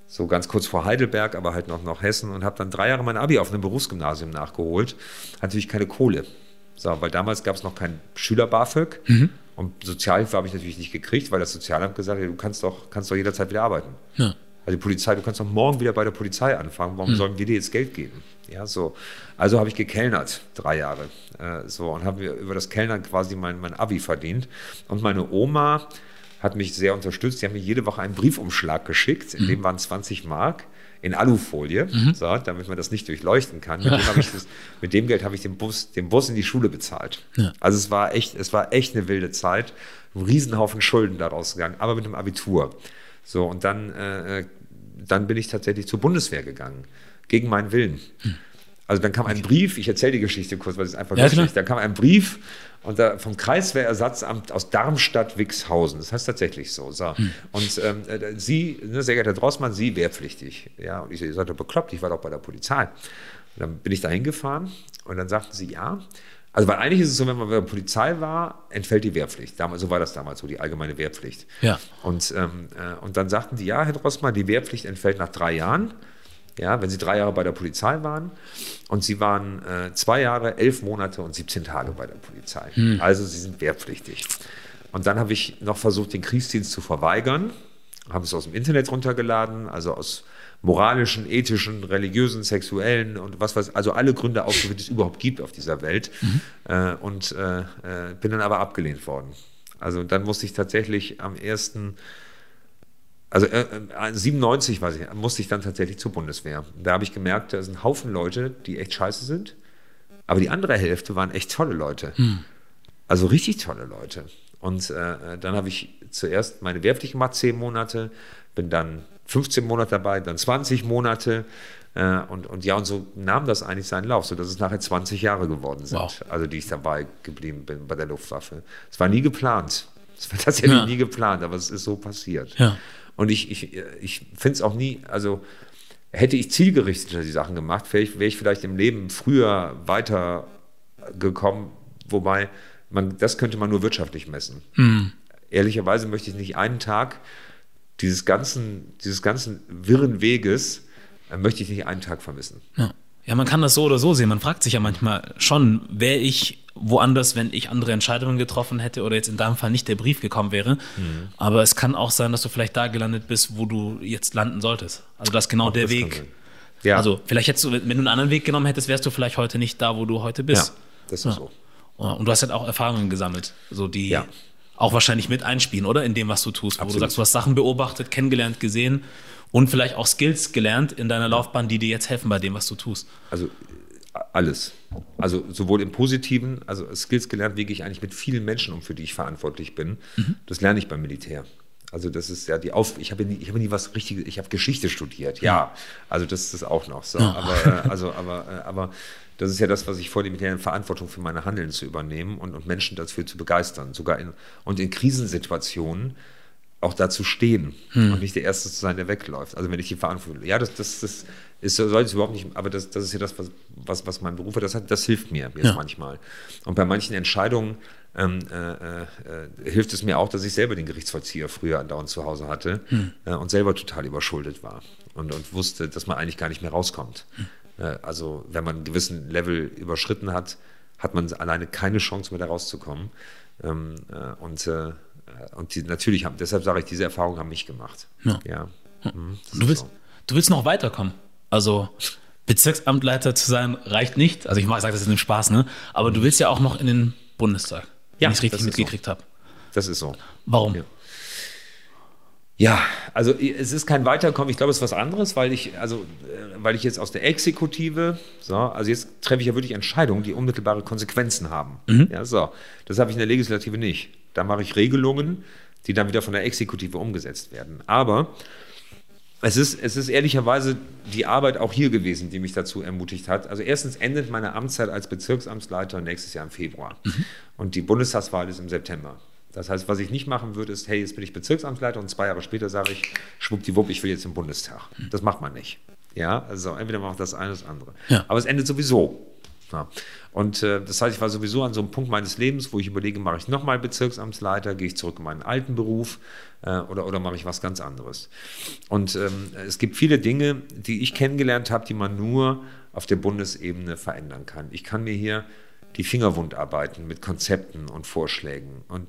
so ganz kurz vor Heidelberg, aber halt noch, noch Hessen und habe dann drei Jahre mein Abi auf einem Berufsgymnasium nachgeholt. Hatte natürlich keine Kohle. So, weil damals gab es noch kein Schüler-BAföG mhm. und Sozialhilfe habe ich natürlich nicht gekriegt, weil das Sozialamt gesagt hat, du kannst doch, kannst doch jederzeit wieder arbeiten. Ja. Also die Polizei, du kannst doch morgen wieder bei der Polizei anfangen, warum mhm. sollen wir dir jetzt Geld geben? Ja, so. Also habe ich gekellnert, drei Jahre. Äh, so, und habe über das Kellnern quasi mein, mein Abi verdient. Und meine Oma, hat mich sehr unterstützt. Die haben mir jede Woche einen Briefumschlag geschickt, in mhm. dem waren 20 Mark in Alufolie, mhm. so, damit man das nicht durchleuchten kann. Mit, dem, das, mit dem Geld habe ich den Bus, den Bus in die Schule bezahlt. Ja. Also es war echt, es war echt eine wilde Zeit. Ein Riesenhaufen Schulden daraus gegangen, aber mit dem Abitur. So, und dann, äh, dann bin ich tatsächlich zur Bundeswehr gegangen, gegen meinen Willen. Mhm. Also dann kam ein Brief, ich erzähle die Geschichte kurz, weil es einfach ja, lustig ist. Dann kam ein Brief und da, vom Kreiswehrersatzamt aus Darmstadt-Wixhausen. Das heißt tatsächlich so. so. Hm. Und ähm, äh, Sie, ne, sehr geehrter Drossmann, Sie wehrpflichtig. Ja, und ich sagte, bekloppt, ich war doch bei der Polizei. Und dann bin ich da hingefahren und dann sagten sie, ja. Also, weil eigentlich ist es so, wenn man bei der Polizei war, entfällt die Wehrpflicht. Damals, so war das damals so, die allgemeine Wehrpflicht. Ja. Und, ähm, äh, und dann sagten die, ja, Herr Drossmann, die Wehrpflicht entfällt nach drei Jahren ja, wenn Sie drei Jahre bei der Polizei waren und Sie waren äh, zwei Jahre, elf Monate und 17 Tage bei der Polizei. Hm. Also Sie sind wehrpflichtig. Und dann habe ich noch versucht, den Kriegsdienst zu verweigern, habe es aus dem Internet runtergeladen, also aus moralischen, ethischen, religiösen, sexuellen und was weiß, also alle Gründe aufgeführt, die es überhaupt gibt auf dieser Welt. Mhm. Äh, und äh, äh bin dann aber abgelehnt worden. Also dann musste ich tatsächlich am ersten also äh, 97 äh, weiß ich, musste ich dann tatsächlich zur Bundeswehr. Da habe ich gemerkt, da sind ein Haufen Leute, die echt scheiße sind. Aber die andere Hälfte waren echt tolle Leute. Hm. Also richtig tolle Leute. Und äh, dann habe ich zuerst meine Wehrpflicht gemacht, zehn Monate, bin dann 15 Monate dabei, dann 20 Monate. Äh, und, und ja, und so nahm das eigentlich seinen Lauf, sodass es nachher 20 Jahre geworden sind, wow. also die ich dabei geblieben bin bei der Luftwaffe. Es war nie geplant. Das hätte ja. ich nie geplant, aber es ist so passiert. Ja. Und ich, ich, ich finde es auch nie, also hätte ich zielgerichteter die Sachen gemacht, wäre ich, vielleicht im Leben früher weitergekommen, wobei man, das könnte man nur wirtschaftlich messen. Mhm. Ehrlicherweise möchte ich nicht einen Tag dieses ganzen, dieses ganzen wirren Weges, äh, möchte ich nicht einen Tag vermissen. Ja. ja, man kann das so oder so sehen. Man fragt sich ja manchmal schon, wäre ich woanders, wenn ich andere Entscheidungen getroffen hätte oder jetzt in deinem Fall nicht der Brief gekommen wäre. Mhm. Aber es kann auch sein, dass du vielleicht da gelandet bist, wo du jetzt landen solltest. Also das ist genau auch der Weg. Ja. Also vielleicht hättest du, wenn du einen anderen Weg genommen hättest, wärst du vielleicht heute nicht da, wo du heute bist. Ja, das ist ja. so. Und du hast halt auch Erfahrungen gesammelt, so die ja. auch wahrscheinlich mit einspielen, oder? In dem, was du tust. Wo Absolut. du sagst, du hast Sachen beobachtet, kennengelernt, gesehen und vielleicht auch Skills gelernt in deiner Laufbahn, die dir jetzt helfen bei dem, was du tust. Also alles. Also sowohl im Positiven, also Skills gelernt, wie gehe ich eigentlich mit vielen Menschen um, für die ich verantwortlich bin. Mhm. Das lerne ich beim Militär. Also das ist ja die Auf. Ich habe nie, ich habe nie was richtiges. Ich habe Geschichte studiert. Ja, also das ist auch noch so. Ja. Aber äh, also aber äh, aber das ist ja das, was ich vor dem Militär Verantwortung für meine Handeln zu übernehmen und, und Menschen dafür zu begeistern, sogar in und in Krisensituationen auch dazu stehen hm. und nicht der Erste zu sein, der wegläuft. Also wenn ich die Verantwortung, ja, das, das, das ist, soll es überhaupt nicht, aber das, das ist ja das, was, was, was mein Beruf hat, das, hat, das hilft mir jetzt ja. manchmal. Und bei manchen Entscheidungen ähm, äh, äh, hilft es mir auch, dass ich selber den Gerichtsvollzieher früher andauernd zu Hause hatte hm. äh, und selber total überschuldet war und, und wusste, dass man eigentlich gar nicht mehr rauskommt. Hm. Äh, also wenn man einen gewissen Level überschritten hat, hat man alleine keine Chance mehr da rauszukommen. Ähm, äh, und äh, und die, natürlich haben, deshalb sage ich, diese Erfahrungen haben mich gemacht. Ja. ja. Mhm, du, willst, so. du willst noch weiterkommen. Also Bezirksamtleiter zu sein reicht nicht. Also ich sage das jetzt im Spaß, ne? Aber du willst ja auch noch in den Bundestag, wenn ja, ich es richtig mitgekriegt so. habe. Das ist so. Warum? Ja. Ja, also es ist kein Weiterkommen. Ich glaube, es ist was anderes, weil ich, also, äh, weil ich jetzt aus der Exekutive, so, also jetzt treffe ich ja wirklich Entscheidungen, die unmittelbare Konsequenzen haben. Mhm. Ja, so. Das habe ich in der Legislative nicht. Da mache ich Regelungen, die dann wieder von der Exekutive umgesetzt werden. Aber es ist, es ist ehrlicherweise die Arbeit auch hier gewesen, die mich dazu ermutigt hat. Also erstens endet meine Amtszeit als Bezirksamtsleiter nächstes Jahr im Februar. Mhm. Und die Bundestagswahl ist im September. Das heißt, was ich nicht machen würde, ist, hey, jetzt bin ich Bezirksamtsleiter und zwei Jahre später sage ich, schwuppdiwupp, ich will jetzt im Bundestag. Das macht man nicht. Ja, also entweder macht das eine oder das andere. Ja. Aber es endet sowieso. Ja. Und äh, das heißt, ich war sowieso an so einem Punkt meines Lebens, wo ich überlege, mache ich nochmal Bezirksamtsleiter, gehe ich zurück in meinen alten Beruf äh, oder, oder mache ich was ganz anderes. Und ähm, es gibt viele Dinge, die ich kennengelernt habe, die man nur auf der Bundesebene verändern kann. Ich kann mir hier die Finger wund arbeiten mit Konzepten und Vorschlägen. Und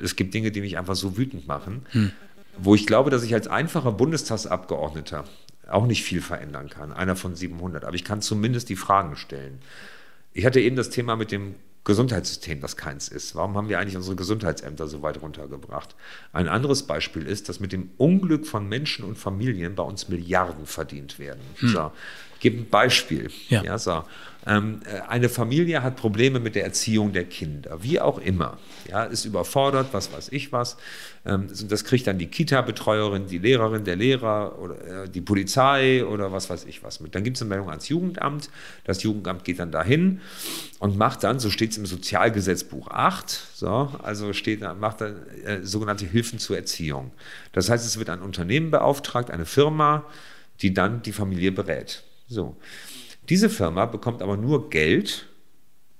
es gibt Dinge, die mich einfach so wütend machen, hm. wo ich glaube, dass ich als einfacher Bundestagsabgeordneter auch nicht viel verändern kann, einer von 700, aber ich kann zumindest die Fragen stellen. Ich hatte eben das Thema mit dem Gesundheitssystem, das keins ist. Warum haben wir eigentlich unsere Gesundheitsämter so weit runtergebracht? Ein anderes Beispiel ist, dass mit dem Unglück von Menschen und Familien bei uns Milliarden verdient werden. Hm. Gebe ein Beispiel. Ja. ja so. Ähm, äh, eine Familie hat Probleme mit der Erziehung der Kinder, wie auch immer. Ja, ist überfordert, was weiß ich was. Ähm, das kriegt dann die Kita-Betreuerin, die Lehrerin, der Lehrer oder äh, die Polizei oder was weiß ich was mit. Dann gibt es eine Meldung ans Jugendamt. Das Jugendamt geht dann dahin und macht dann, so steht es im Sozialgesetzbuch 8, so, also steht, macht dann äh, sogenannte Hilfen zur Erziehung. Das heißt, es wird ein Unternehmen beauftragt, eine Firma, die dann die Familie berät. So. Diese Firma bekommt aber nur Geld,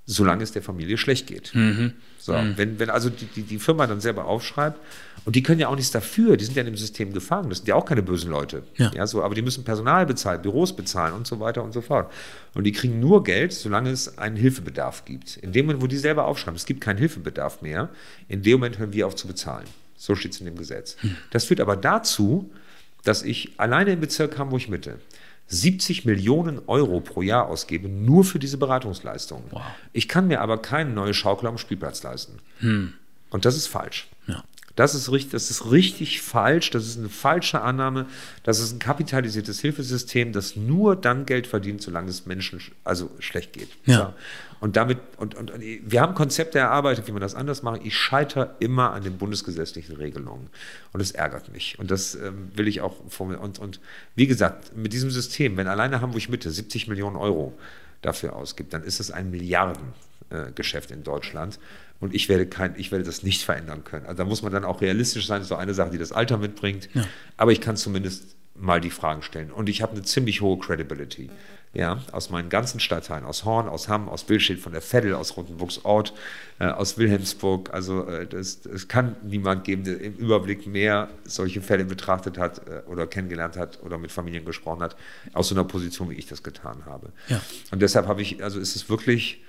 solange es der Familie schlecht geht. Mhm. So, mhm. wenn, wenn also die, die, die, Firma dann selber aufschreibt, und die können ja auch nichts dafür, die sind ja in dem System gefangen, das sind ja auch keine bösen Leute. Ja. ja. so, aber die müssen Personal bezahlen, Büros bezahlen und so weiter und so fort. Und die kriegen nur Geld, solange es einen Hilfebedarf gibt. In dem Moment, wo die selber aufschreiben, es gibt keinen Hilfebedarf mehr, in dem Moment hören wir auf zu bezahlen. So steht es in dem Gesetz. Mhm. Das führt aber dazu, dass ich alleine im Bezirk Hamburg-Mitte 70 Millionen Euro pro Jahr ausgebe, nur für diese Beratungsleistungen. Wow. Ich kann mir aber keine neue Schaukel am Spielplatz leisten. Hm. Und das ist falsch. Ja. Das ist, richtig, das ist richtig falsch, das ist eine falsche Annahme, das ist ein kapitalisiertes Hilfesystem, das nur dann Geld verdient, solange es Menschen also schlecht geht. Ja. So. Und damit, und, und, und, wir haben Konzepte erarbeitet, wie man das anders macht. Ich scheitere immer an den bundesgesetzlichen Regelungen. Und das ärgert mich. Und das ähm, will ich auch vor mir. Und, und wie gesagt, mit diesem System, wenn alleine Hamburg Mitte 70 Millionen Euro dafür ausgibt, dann ist es ein Milliardengeschäft äh, in Deutschland und ich werde kein, ich werde das nicht verändern können. Also da muss man dann auch realistisch sein, das ist so eine Sache, die das Alter mitbringt. Ja. Aber ich kann zumindest mal die Fragen stellen. Und ich habe eine ziemlich hohe Credibility. Ja, aus meinen ganzen Stadtteilen, aus Horn, aus Hamm, aus Billstedt, von der Veddel, aus Rotenburgs Ort, äh, aus Wilhelmsburg. Also es äh, kann niemand geben, der im Überblick mehr solche Fälle betrachtet hat äh, oder kennengelernt hat oder mit Familien gesprochen hat, aus so einer Position, wie ich das getan habe. Ja. Und deshalb habe ich, also ist es wirklich,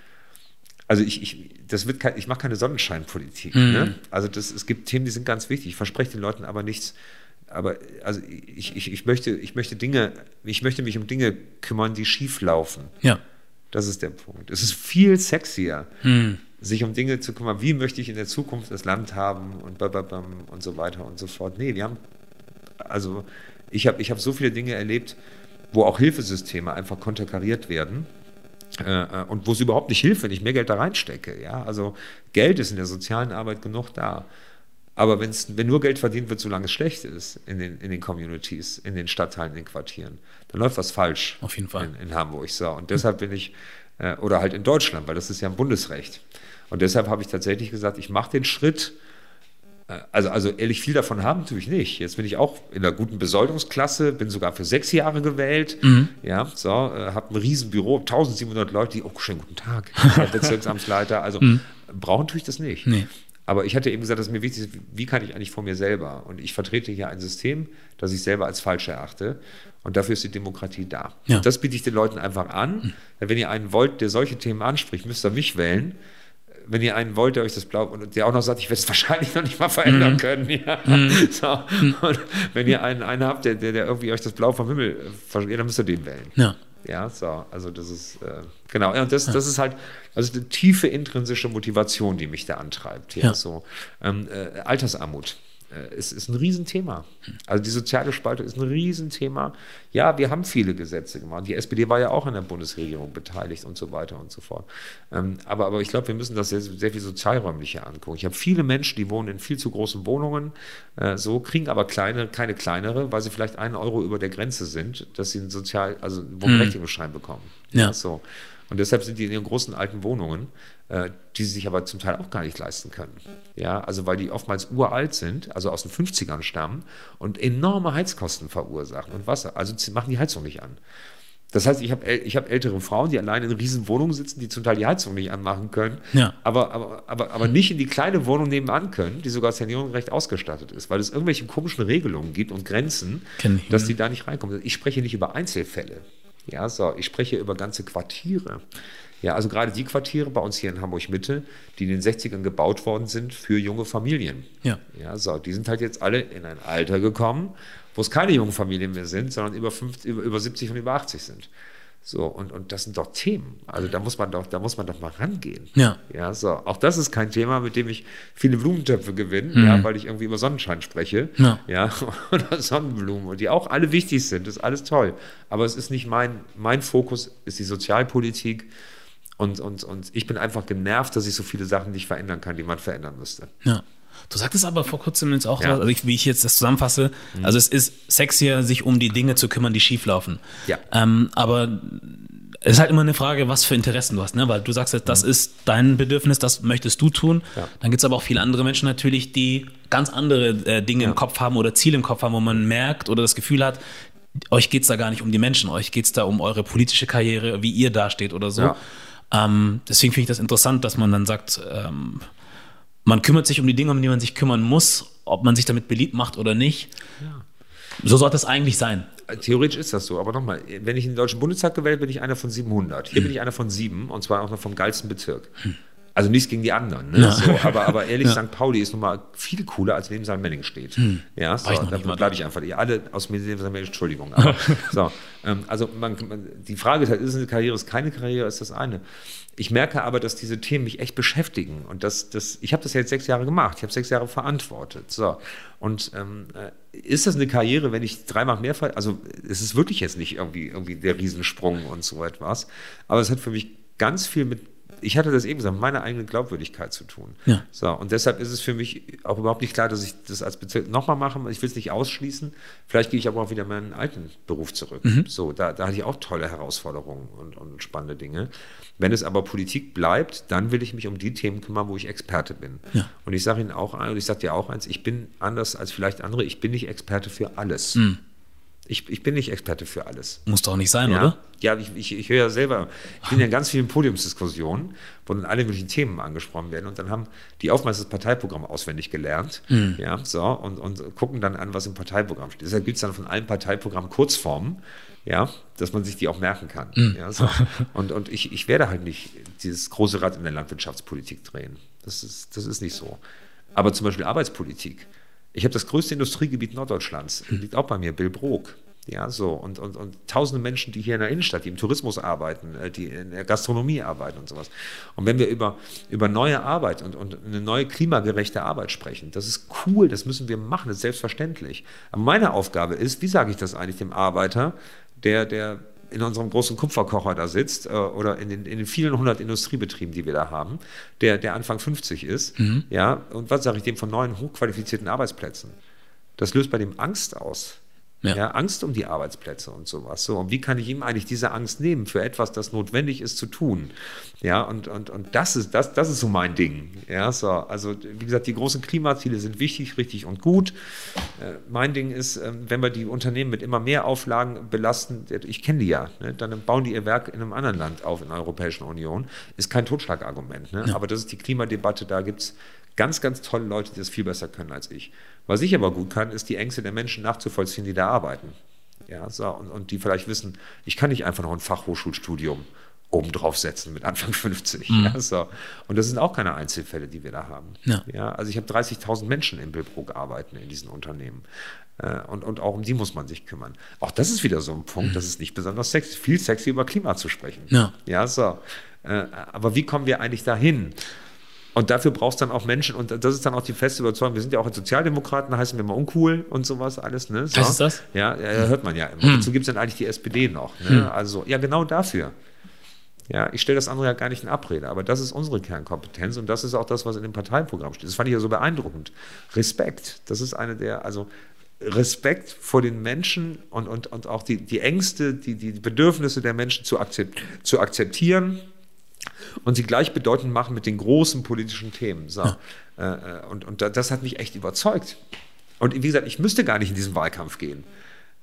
also ich, ich, das wird kein, ich mache keine Sonnenscheinpolitik. Mhm. Ne? Also das, es gibt Themen, die sind ganz wichtig. Ich verspreche den Leuten aber nichts, aber also ich, ich, ich, möchte, ich möchte Dinge, ich möchte mich um Dinge kümmern, die schief laufen. Ja. Das ist der Punkt. Es ist viel sexier, hm. sich um Dinge zu kümmern, wie möchte ich in der Zukunft das Land haben und und so weiter und so fort. Nee, wir haben, also ich habe ich hab so viele Dinge erlebt, wo auch Hilfesysteme einfach konterkariert werden. Äh, äh, und wo es überhaupt nicht hilft, wenn ich mehr Geld da reinstecke. Ja? Also Geld ist in der sozialen Arbeit genug da. Aber wenn's, wenn nur Geld verdient wird, solange es schlecht ist in den, in den Communities, in den Stadtteilen, in den Quartieren, dann läuft was falsch. Auf jeden Fall. In, in Hamburg. So. Und deshalb bin ich, äh, oder halt in Deutschland, weil das ist ja ein Bundesrecht. Und deshalb habe ich tatsächlich gesagt, ich mache den Schritt. Äh, also, also ehrlich viel davon haben tue ich nicht. Jetzt bin ich auch in einer guten Besoldungsklasse, bin sogar für sechs Jahre gewählt. Mhm. Ja, so, äh, habe ein Riesenbüro, 1700 Leute, die, oh, schönen guten Tag, Bezirksamtsleiter. Also mhm. brauchen tue ich das nicht. Nee. Aber ich hatte eben gesagt, dass mir wichtig ist, wie kann ich eigentlich vor mir selber? Und ich vertrete hier ein System, das ich selber als falsch erachte. Und dafür ist die Demokratie da. Ja. Das biete ich den Leuten einfach an. Mhm. Wenn ihr einen wollt, der solche Themen anspricht, müsst ihr mich wählen. Wenn ihr einen wollt, der euch das Blau und der auch noch sagt, ich werde es wahrscheinlich noch nicht mal verändern mhm. können. Ja. Mhm. So. Und wenn ihr einen, einen habt, der, der, der irgendwie euch das Blau vom Himmel verspricht, dann müsst ihr den wählen. Ja. Ja, so, also das ist, äh, genau, ja, und das, das ist halt, also eine tiefe intrinsische Motivation, die mich da antreibt. Ja, ja. so. Ähm, äh, Altersarmut äh, ist, ein Riesenthema. Also die soziale Spalte ist ein Riesenthema. Ja, wir haben viele Gesetze gemacht. Die SPD war ja auch in der Bundesregierung beteiligt und so weiter und so fort. Ähm, aber, aber ich glaube, wir müssen das sehr, sehr viel sozialräumlicher angucken. Ich habe viele Menschen, die wohnen in viel zu großen Wohnungen, äh, so kriegen aber kleine, keine kleinere, weil sie vielleicht einen Euro über der Grenze sind, dass sie einen sozial, also einen Wohnberechtigungsschein mhm. bekommen. Ja. So. Und deshalb sind die in ihren großen alten Wohnungen, äh, die sie sich aber zum Teil auch gar nicht leisten können. Ja, also weil die oftmals uralt sind, also aus den 50ern stammen und enorme Heizkosten verursachen und Wasser. Also sie machen die Heizung nicht an. Das heißt, ich habe ich hab ältere Frauen, die allein in riesen Wohnungen sitzen, die zum Teil die Heizung nicht anmachen können, ja. aber, aber, aber, aber nicht in die kleine Wohnung nebenan können, die sogar seniorengerecht ausgestattet ist, weil es irgendwelche komischen Regelungen gibt und Grenzen, dass die da nicht reinkommen. Ich spreche nicht über Einzelfälle. Ja, so, ich spreche über ganze Quartiere. Ja, also gerade die Quartiere bei uns hier in Hamburg Mitte, die in den 60ern gebaut worden sind für junge Familien. Ja. Ja, so, die sind halt jetzt alle in ein Alter gekommen, wo es keine jungen Familien mehr sind, sondern über, 50, über, über 70 und über 80 sind. So, und, und das sind doch Themen. Also da muss man doch, da muss man doch mal rangehen. Ja. Ja, so. Auch das ist kein Thema, mit dem ich viele Blumentöpfe gewinne, mhm. ja, weil ich irgendwie über Sonnenschein spreche. Ja. ja. Oder Sonnenblumen, und die auch alle wichtig sind. Das ist alles toll. Aber es ist nicht mein, mein Fokus, ist die Sozialpolitik. Und, und, und ich bin einfach genervt, dass ich so viele Sachen nicht verändern kann, die man verändern müsste. Ja. Du sagtest aber vor kurzem jetzt auch, ja. also ich, wie ich jetzt das zusammenfasse, mhm. also es ist sexier, sich um die Dinge zu kümmern, die schieflaufen. Ja. Ähm, aber es ist halt immer eine Frage, was für Interessen du hast, ne? Weil du sagst jetzt, das mhm. ist dein Bedürfnis, das möchtest du tun. Ja. Dann gibt es aber auch viele andere Menschen natürlich, die ganz andere äh, Dinge ja. im Kopf haben oder Ziele im Kopf haben, wo man merkt oder das Gefühl hat, euch geht es da gar nicht um die Menschen, euch geht es da um eure politische Karriere, wie ihr dasteht oder so. Ja. Ähm, deswegen finde ich das interessant, dass man dann sagt, ähm, man kümmert sich um die Dinge, um die man sich kümmern muss, ob man sich damit beliebt macht oder nicht. Ja. So sollte es eigentlich sein. Theoretisch ist das so, aber nochmal, wenn ich in den Deutschen Bundestag gewählt bin, bin ich einer von 700. Hier hm. bin ich einer von sieben und zwar auch noch vom geilsten Bezirk. Hm. Also nichts gegen die anderen, ne? so, aber, aber ehrlich, ja. St. Pauli ist nun mal viel cooler, als neben St. Menning steht. Hm. Ja, so, da bleibe ich einfach. Ihr alle aus Medien, Entschuldigung. Aber, so, ähm, also man, man, die Frage ist halt, ist es eine Karriere, ist keine Karriere, ist das eine. Ich merke aber, dass diese Themen mich echt beschäftigen. Und das, das, ich habe das jetzt sechs Jahre gemacht. Ich habe sechs Jahre verantwortet. So. Und ähm, äh, ist das eine Karriere, wenn ich dreimal mehr, also es ist wirklich jetzt nicht irgendwie, irgendwie der Riesensprung und so etwas. Aber es hat für mich ganz viel mit ich hatte das eben gesagt, mit meiner eigenen Glaubwürdigkeit zu tun. Ja. So, und deshalb ist es für mich auch überhaupt nicht klar, dass ich das als Bezirk nochmal mache. Ich will es nicht ausschließen. Vielleicht gehe ich aber auch wieder in meinen alten Beruf zurück. So, da, da hatte ich auch tolle Herausforderungen und, und spannende Dinge. Wenn es aber Politik bleibt, dann will ich mich um die Themen kümmern, wo ich Experte bin. Ja. Und ich sage Ihnen auch, und ich sage dir auch eins, ich bin anders als vielleicht andere, ich bin nicht Experte für alles. Ich, ich bin nicht Experte für alles. Muss doch nicht sein, Ja, oder? ja ich, ich, ich höre ja selber, ich bin ja in ganz vielen Podiumsdiskussionen, wo dann alle möglichen Themen angesprochen werden und dann haben die oftmals das Parteiprogramm auswendig gelernt, ja, so, und, und gucken dann an, was im Parteiprogramm steht. Deshalb gibt es dann von allen Parteiprogrammen Kurzformen, ja, dass man sich die auch merken kann. Ja, so. Und, und ich, ich werde halt nicht dieses große Rad in der Landwirtschaftspolitik drehen. Das ist, das ist nicht so. Aber zum Beispiel Arbeitspolitik. Ich habe das größte Industriegebiet Norddeutschlands, liegt auch bei mir, Billbrook. Ja, so. Und, und, und tausende Menschen, die hier in der Innenstadt, die im Tourismus arbeiten, äh, die in der Gastronomie arbeiten und sowas. Und wenn wir über, über neue Arbeit und, und eine neue klimagerechte Arbeit sprechen, das ist cool, das müssen wir machen, das ist selbstverständlich. Aber meine Aufgabe ist, wie sage ich das eigentlich dem Arbeiter, der, der in unserem großen Kupferkocher da sitzt äh, oder in den, in den vielen hundert Industriebetrieben, die wir da haben, der, der Anfang 50 ist. Ja, und was sage ich dem von neuen hochqualifizierten Arbeitsplätzen? Das löst bei dem Angst aus. Ja. Ja. Angst um die Arbeitsplätze und sowas. So, und wie kann ich ihm eigentlich diese Angst nehmen für etwas, das notwendig ist zu tun? Ja, und, und, und das ist, das, das ist so mein Ding. Ja, so, also, wie gesagt, die großen Klimaziele sind wichtig, richtig und gut. Äh, mein Ding ist, ähm, wenn wir die Unternehmen mit immer mehr Auflagen belasten, ich kenne die ja, ne, dann bauen die ihr Werk in einem anderen Land auf in der Europäischen Union. Ist kein Totschlagargument. Ne? Aber das ist die Klimadebatte, da gibt es ganz, ganz tolle Leute, die das viel besser können als ich. Was ich aber gut kann, ist die Ängste der Menschen nachzuvollziehen, die da arbeiten. Ja, so, und, und die vielleicht wissen, ich kann nicht einfach noch ein Fachhochschulstudium obendrauf setzen mit Anfang 50. Ja, so. Und das sind auch keine Einzelfälle, die wir da haben. Ja. also ich habe 30.000 Menschen in Billbrook arbeiten in diesen Unternehmen. Äh, Und, und auch um die muss man sich kümmern. Auch das ist wieder so ein Punkt, das ist nicht besonders sexy, viel sexy über Klima zu sprechen. Ja. Ja, so. Äh, Aber wie kommen wir eigentlich dahin? Und dafür brauchst du dann auch Menschen, und das ist dann auch die feste Überzeugung, wir sind ja auch als Sozialdemokraten, heißen wir mal uncool und sowas alles. Ne? So. Heißt es das? Ja, ja, hört man ja immer. Dazu gibt es dann eigentlich die SPD noch. Ne? Also, ja, genau dafür. Ja, ich stelle das andere ja gar nicht in Abrede, aber das ist unsere Kernkompetenz und das ist auch das, was in dem Parteiprogramm steht. Das fand ich ja so beeindruckend. Respekt, das ist eine der, also Respekt vor den Menschen und, und, und auch die, die Ängste, die, die Bedürfnisse der Menschen zu, akzept, zu akzeptieren und sie gleichbedeutend machen mit den großen politischen Themen. So. Äh, äh, und, und da- das hat mich echt überzeugt. Und wie gesagt, ich müsste gar nicht in diesen Wahlkampf gehen.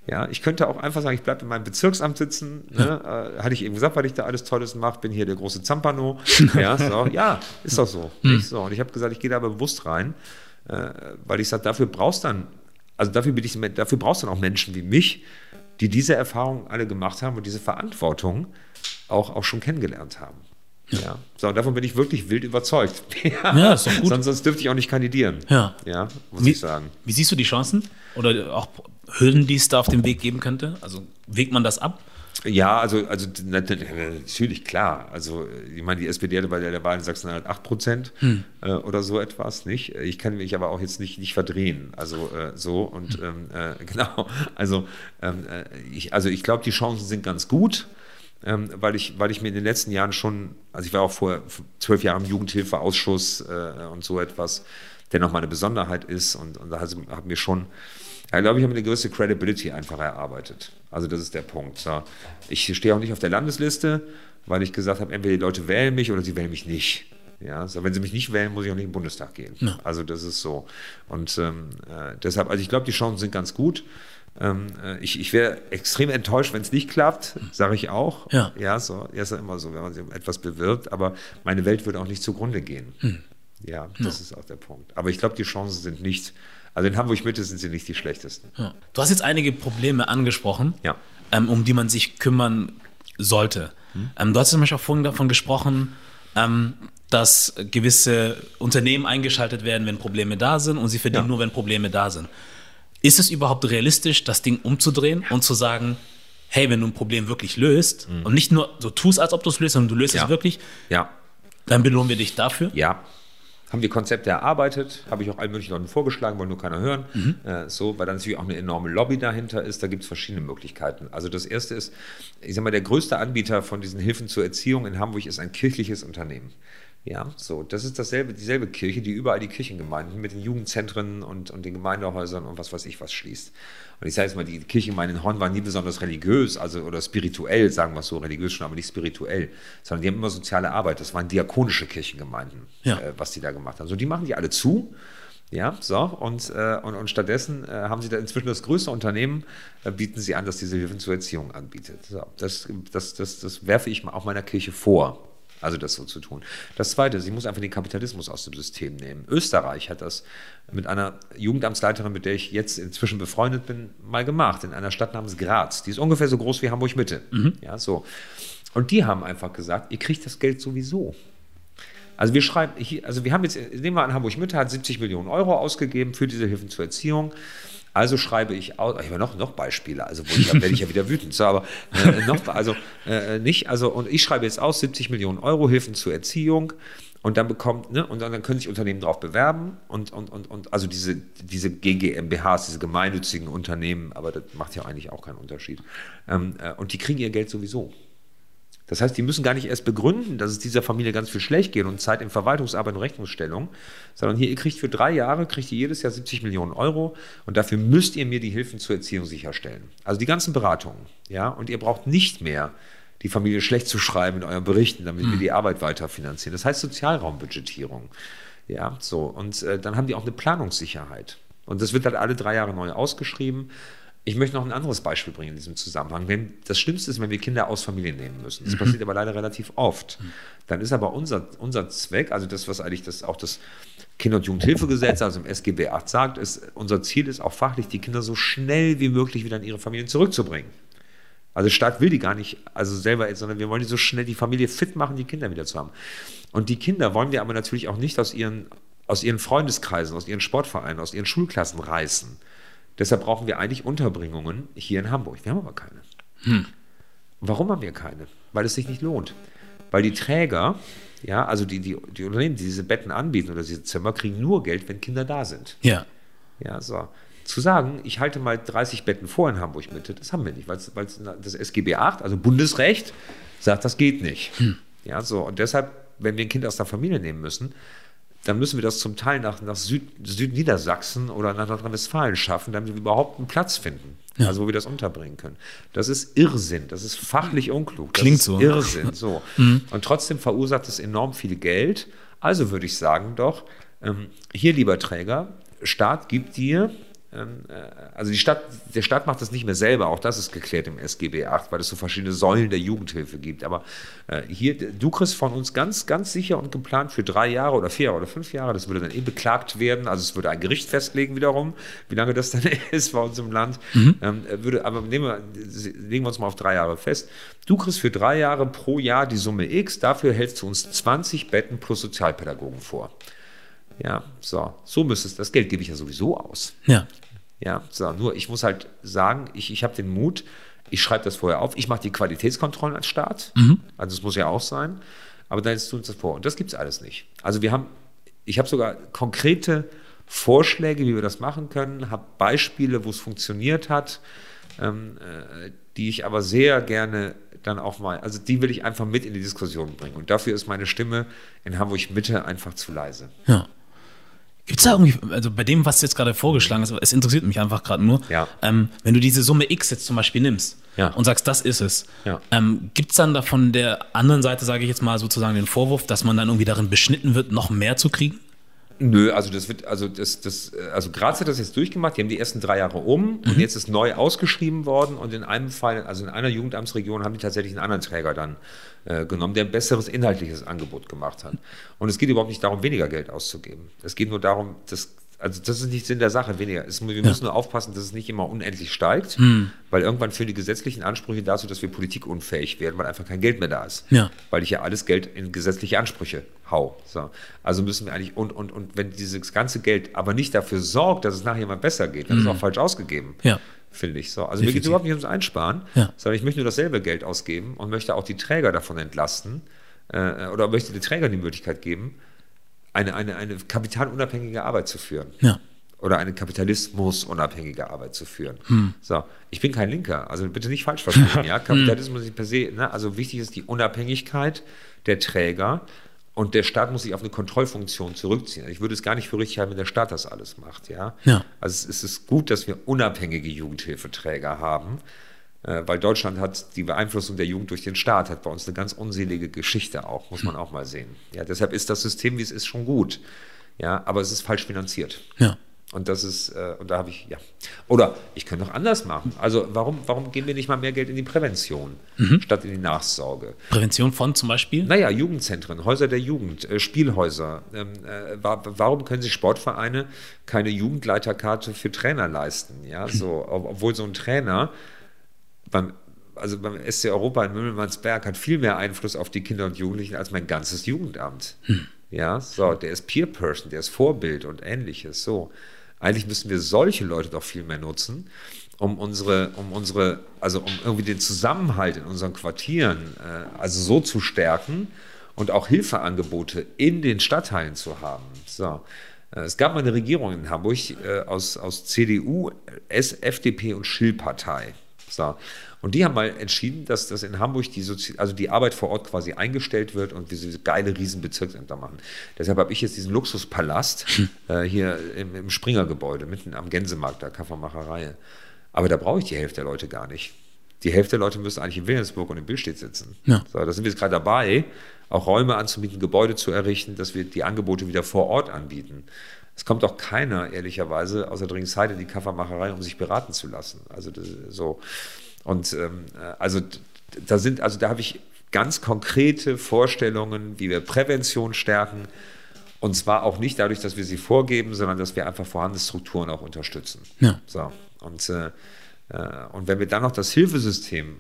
Ja, ich könnte auch einfach sagen, ich bleibe in meinem Bezirksamt sitzen. Ne? Äh, hatte ich eben gesagt, weil ich da alles Tolles mache, bin hier der große Zampano. ja, so, ja, ist doch so. Nicht so. Und ich habe gesagt, ich gehe da aber bewusst rein, äh, weil ich sage, dafür brauchst dann, also dafür, bin ich, dafür brauchst du dann auch Menschen wie mich, die diese Erfahrungen alle gemacht haben und diese Verantwortung auch, auch schon kennengelernt haben. Ja. So, davon bin ich wirklich wild überzeugt. Ja, ist doch gut. Sonst, sonst dürfte ich auch nicht kandidieren. Ja. Ja, muss Wie, ich sagen. wie siehst du die Chancen? Oder auch Hürden, die es da auf dem Weg geben könnte? Also wägt man das ab? Ja, also, also na- na- natürlich, klar. Also, ich meine, die SPD hatte bei der, Wahl in Sachsen-Anhalt 8 Prozent äh, oder so etwas, nicht? Ich kann mich aber auch jetzt nicht, nicht verdrehen. Also, äh, so und ähm, äh, genau. Also, ähm, äh, ich, also ich glaube, die Chancen sind ganz gut. Ähm, weil, ich, weil ich mir in den letzten Jahren schon, also ich war auch vor zwölf Jahren im Jugendhilfeausschuss äh, und so etwas, der nochmal eine Besonderheit ist und, und da habe mir schon, ja, glaube ich, habe mir eine gewisse Credibility einfach erarbeitet. Also das ist der Punkt. So. Ich stehe auch nicht auf der Landesliste, weil ich gesagt habe, entweder die Leute wählen mich oder sie wählen mich nicht. Ja, so, wenn sie mich nicht wählen, muss ich auch nicht in den Bundestag gehen. Also das ist so. Und ähm, äh, deshalb, also ich glaube, die Chancen sind ganz gut. Ähm, äh, ich ich wäre extrem enttäuscht, wenn es nicht klappt, sage ich auch. Ja. Ja, so, ja, ist ja immer so, wenn man sich um etwas bewirbt, aber meine Welt würde auch nicht zugrunde gehen. Ja, das ist auch der Punkt. Aber ich glaube, die Chancen sind nicht, also in Hamburg Mitte sind sie nicht die schlechtesten. Ja. Du hast jetzt einige Probleme angesprochen, Ja. ähm, um die man sich kümmern sollte. Ähm, du hast zum Beispiel auch vorhin davon gesprochen, ähm, dass gewisse Unternehmen eingeschaltet werden, wenn Probleme da sind und sie verdienen Ja. nur, wenn Probleme da sind. Ist es überhaupt realistisch, das Ding umzudrehen und zu sagen, hey, wenn du ein Problem wirklich löst und nicht nur so tust, als ob du es löst, sondern du löst Ja. es wirklich, Ja, dann belohnen wir dich dafür? ja. haben wir Konzepte erarbeitet, habe ich auch allen möglichen Leuten vorgeschlagen, wollen nur keiner hören. Mhm. Äh, so, weil da natürlich auch eine enorme Lobby dahinter ist. Da gibt es verschiedene Möglichkeiten. Also das erste ist, ich sag mal, der größte Anbieter von diesen Hilfen zur Erziehung in Hamburg ist ein kirchliches Unternehmen. Ja, so, das ist dasselbe, dieselbe Kirche, die überall die Kirchengemeinden mit den Jugendzentren und, und den Gemeindehäusern und was weiß ich was schließt. Und ich sage jetzt mal, die Kirchengemeinde in Horn war nie besonders religiös, also oder spirituell, sagen wir es so, religiös schon, aber nicht spirituell, sondern die haben immer soziale Arbeit. Das waren diakonische Kirchengemeinden, Ja. äh, was die da gemacht haben. So, die machen die alle zu. Ja, so, und, äh, und, und stattdessen äh, haben sie da inzwischen das größte Unternehmen, äh, bieten sie an, das diese Hilfen zur Erziehung anbietet. So, das, das, das, das werfe ich mal auch meiner Kirche vor. Also das so zu tun. Das Zweite, sie muss einfach den Kapitalismus aus dem System nehmen. Österreich hat das mit einer Jugendamtsleiterin, mit der ich jetzt inzwischen befreundet bin, mal gemacht, in einer Stadt namens Graz. Die ist ungefähr so groß wie Hamburg Mitte. Ja, so. Und die haben einfach gesagt, ihr kriegt das Geld sowieso. Also wir schreiben, also wir haben jetzt, nehmen wir an, Hamburg Mitte hat 70 Millionen Euro ausgegeben für diese Hilfen zur Erziehung. Also schreibe ich aus, ich habe noch, noch Beispiele, also wo ich, dann werde ich ja wieder wütend, so, aber äh, noch, also äh, nicht, also und ich schreibe jetzt aus 70 Millionen Euro Hilfen zur Erziehung und dann bekommt, ne, und dann, dann können sich Unternehmen darauf bewerben und, und, und, und also diese, diese GGMBHs, diese gemeinnützigen Unternehmen, aber das macht ja eigentlich auch keinen Unterschied. Ähm, äh, und die kriegen ihr Geld sowieso. Das heißt, die müssen gar nicht erst begründen, dass es dieser Familie ganz viel schlecht geht und Zeit in Verwaltungsarbeit und Rechnungsstellung, sondern hier, ihr kriegt für drei Jahre, kriegt ihr jedes Jahr 70 Millionen Euro und dafür müsst ihr mir die Hilfen zur Erziehung sicherstellen. Also die ganzen Beratungen, ja, und ihr braucht nicht mehr die Familie schlecht zu schreiben in euren Berichten, damit wir die Arbeit weiter finanzieren. Das heißt Sozialraumbudgetierung. Ja, so. Und äh, dann haben die auch eine Planungssicherheit. Und das wird halt alle drei Jahre neu ausgeschrieben. Ich möchte noch ein anderes Beispiel bringen in diesem Zusammenhang. Wenn, das Schlimmste ist, wenn wir Kinder aus Familien nehmen müssen. Das passiert aber leider relativ oft. Dann ist aber unser, unser Zweck, also das, was eigentlich das, auch das Kinder- und Jugendhilfegesetz, also im SGB 8 sagt, ist, unser Ziel ist auch fachlich, die Kinder so schnell wie möglich wieder in ihre Familien zurückzubringen. Also der Staat will die gar nicht, also selber sondern wir wollen die so schnell die Familie fit machen, die Kinder wieder zu haben. Und die Kinder wollen wir aber natürlich auch nicht aus ihren, aus ihren Freundeskreisen, aus ihren Sportvereinen, aus ihren Schulklassen reißen. Deshalb brauchen wir eigentlich Unterbringungen hier in Hamburg. Wir haben aber keine. Warum haben wir keine? Weil es sich nicht lohnt. Weil die Träger, ja, also die, die, die Unternehmen, die diese Betten anbieten oder diese Zimmer, kriegen nur Geld, wenn Kinder da sind. Ja. Ja, so. Zu sagen, ich halte mal 30 Betten vor in Hamburg Mitte, das haben wir nicht, weil das SGB 8, also Bundesrecht, sagt, das geht nicht. Ja, so. Und deshalb, wenn wir ein Kind aus der Familie nehmen müssen, dann müssen wir das zum Teil nach, nach Süd, Südniedersachsen oder nach Nordrhein-Westfalen schaffen, damit wir überhaupt einen Platz finden. Ja. Also wo wir das unterbringen können. Das ist Irrsinn, das ist fachlich unklug. Das Klingt so. Irrsinn, so. Und trotzdem verursacht es enorm viel Geld. Also würde ich sagen doch, ähm, hier lieber Träger, Staat gibt dir, also die Stadt, der Staat macht das nicht mehr selber, auch das ist geklärt im SGB 8, weil es so verschiedene Säulen der Jugendhilfe gibt. Aber äh, hier, du kriegst von uns ganz, ganz sicher und geplant für drei Jahre oder vier Jahre oder fünf Jahre, das würde dann eh beklagt werden, also es würde ein Gericht festlegen wiederum, wie lange das dann ist bei uns im Land. Ähm, würde, aber wir, legen wir uns mal auf drei Jahre fest. Du kriegst für drei Jahre pro Jahr die Summe X, dafür hältst du uns 20 Betten plus Sozialpädagogen vor. Ja, so, so müsste es, das Geld gebe ich ja sowieso aus. Ja. Ja, so, nur ich muss halt sagen, ich, ich habe den Mut, ich schreibe das vorher auf, ich mache die Qualitätskontrollen als Staat, also das muss ja auch sein, aber dann tun uns das vor und das gibt es alles nicht. Also wir haben, ich habe sogar konkrete Vorschläge, wie wir das machen können, habe Beispiele, wo es funktioniert hat, ähm, äh, die ich aber sehr gerne dann auch mal, also die will ich einfach mit in die Diskussion bringen und dafür ist meine Stimme in Hamburg Mitte einfach zu leise. Ja. Gibt es da irgendwie, also bei dem, was du jetzt gerade vorgeschlagen hast, es interessiert mich einfach gerade nur, Ja. ähm, wenn du diese Summe X jetzt zum Beispiel nimmst Ja. und sagst, das ist es, Ja. ähm, gibt es dann da von der anderen Seite, sage ich jetzt mal sozusagen den Vorwurf, dass man dann irgendwie darin beschnitten wird, noch mehr zu kriegen? Nö, also das wird, also das, das, also Graz hat das jetzt durchgemacht, die haben die ersten drei Jahre um und jetzt ist neu ausgeschrieben worden und in einem Fall, also in einer Jugendamtsregion haben die tatsächlich einen anderen Träger dann äh, genommen, der ein besseres inhaltliches Angebot gemacht hat. Und es geht überhaupt nicht darum, weniger Geld auszugeben. Es geht nur darum, dass also das ist nicht Sinn der Sache, weniger. Es, wir müssen nur aufpassen, dass es nicht immer unendlich steigt, weil irgendwann führen die gesetzlichen Ansprüche dazu, dass wir politikunfähig werden, weil einfach kein Geld mehr da ist. Ja. Weil ich ja alles Geld in gesetzliche Ansprüche hau. So. Also müssen wir eigentlich, und, und, und wenn dieses ganze Geld aber nicht dafür sorgt, dass es nachher mal besser geht, dann ist es auch falsch ausgegeben. Ja. Finde ich so. Also mir geht es überhaupt nicht ums Einsparen, Ja. sondern ich möchte nur dasselbe Geld ausgeben und möchte auch die Träger davon entlasten äh, oder möchte den Trägern die Möglichkeit geben, eine, eine, eine kapitalunabhängige Arbeit zu führen. Ja. Oder eine kapitalismusunabhängige Arbeit zu führen. So, ich bin kein Linker, also bitte nicht falsch verstehen. ja, Kapitalismus ist per se, ne? also wichtig ist die Unabhängigkeit der Träger und der Staat muss sich auf eine Kontrollfunktion zurückziehen. Ich würde es gar nicht für richtig halten, wenn der Staat das alles macht. Ja? Ja. Also es ist gut, dass wir unabhängige Jugendhilfeträger haben, weil Deutschland hat die Beeinflussung der Jugend durch den Staat, hat bei uns eine ganz unselige Geschichte auch, muss man auch mal sehen. Ja, deshalb ist das System, wie es ist, schon gut. Ja, aber es ist falsch finanziert. Ja. Und das ist, äh, und da habe ich, ja. Oder ich könnte noch anders machen. Also warum, warum geben wir nicht mal mehr Geld in die Prävention statt in die Nachsorge? Prävention von zum Beispiel? Naja, Jugendzentren, Häuser der Jugend, äh, Spielhäuser. Ähm, äh, wa warum können sich Sportvereine keine Jugendleiterkarte für Trainer leisten? Ja, so, ob obwohl so ein Trainer beim also beim SC Europa in Mümmelmannsberg hat viel mehr Einfluss auf die Kinder und Jugendlichen als mein ganzes Jugendamt. Ja, so, der ist Peer Person, der ist Vorbild und ähnliches. So, eigentlich müssen wir solche Leute doch viel mehr nutzen, um unsere, um unsere, also um irgendwie den Zusammenhalt in unseren Quartieren, äh, also so zu stärken und auch Hilfeangebote in den Stadtteilen zu haben. So. Äh, Es gab mal eine Regierung in Hamburg äh, aus, aus CDU, S, FDP und Schill-Partei. So. Und die haben mal entschieden, dass, dass in Hamburg die, Sozi also die Arbeit vor Ort quasi eingestellt wird und wir diese geile Riesenbezirksämter machen. Deshalb habe ich jetzt diesen Luxuspalast äh, hier im, im Springergebäude, mitten am Gänsemarkt, der Kaffeemacherei. Aber da brauche ich die Hälfte der Leute gar nicht. Die Hälfte der Leute müssen eigentlich in Wilhelmsburg und in Billstedt sitzen. Ja. So, da sind wir jetzt gerade dabei, auch Räume anzubieten, Gebäude zu errichten, dass wir die Angebote wieder vor Ort anbieten. Es kommt auch keiner, ehrlicherweise, außer Dringszeit in die Kaffeemacherei, um sich beraten zu lassen. Also das, so. Und ähm, äh, also da sind, also da habe ich ganz konkrete Vorstellungen, wie wir Prävention stärken. Und zwar auch nicht dadurch, dass wir sie vorgeben, sondern dass wir einfach vorhandene Strukturen auch unterstützen. Ja. So. Und, äh, äh, und wenn wir dann noch das Hilfesystem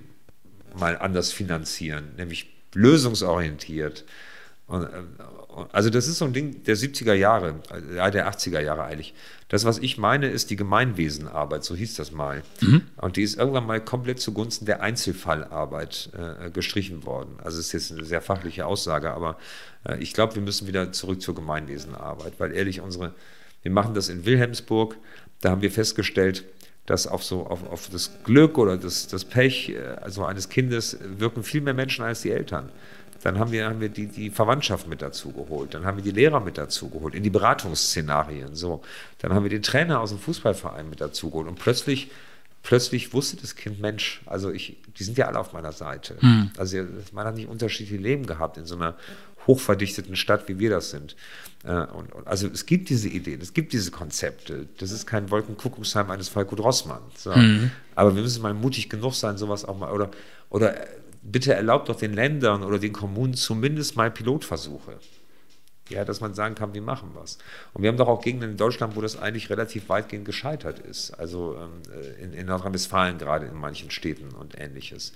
mal anders finanzieren, nämlich lösungsorientiert. Äh, also das ist so ein Ding der 70er Jahre, äh, ja, der 80er Jahre eigentlich. Das, was ich meine, ist die Gemeinwesenarbeit, so hieß das mal. Und die ist irgendwann mal komplett zugunsten der Einzelfallarbeit äh, gestrichen worden. Also es ist jetzt eine sehr fachliche Aussage, aber äh, ich glaube, wir müssen wieder zurück zur Gemeinwesenarbeit, weil ehrlich, unsere, wir machen das in Wilhelmsburg, da haben wir festgestellt, dass auf so auf, auf das Glück oder das, das Pech also eines Kindes wirken viel mehr Menschen als die Eltern. Dann haben wir, haben wir die, die Verwandtschaft mit dazu geholt, dann haben wir die Lehrer mit dazu geholt, in die Beratungsszenarien. So. Dann haben wir den Trainer aus dem Fußballverein mit dazu geholt. Und plötzlich, plötzlich wusste das Kind, Mensch, also ich, die sind ja alle auf meiner Seite. Also man hat nicht unterschiedliche Leben gehabt in so einer hochverdichteten Stadt, wie wir das sind. Äh, Und, und, also es gibt diese Ideen, es gibt diese Konzepte. Das ist kein Wolkenkuckucksheim eines Falco Drossmann. So. Aber wir müssen mal mutig genug sein, sowas auch mal, oder, oder bitte erlaubt doch den Ländern oder den Kommunen zumindest mal Pilotversuche. Ja, dass man sagen kann, wir machen was. Und wir haben doch auch Gegenden in Deutschland, wo das eigentlich relativ weitgehend gescheitert ist. Also ähm, in, in Nordrhein-Westfalen gerade in manchen Städten und ähnliches.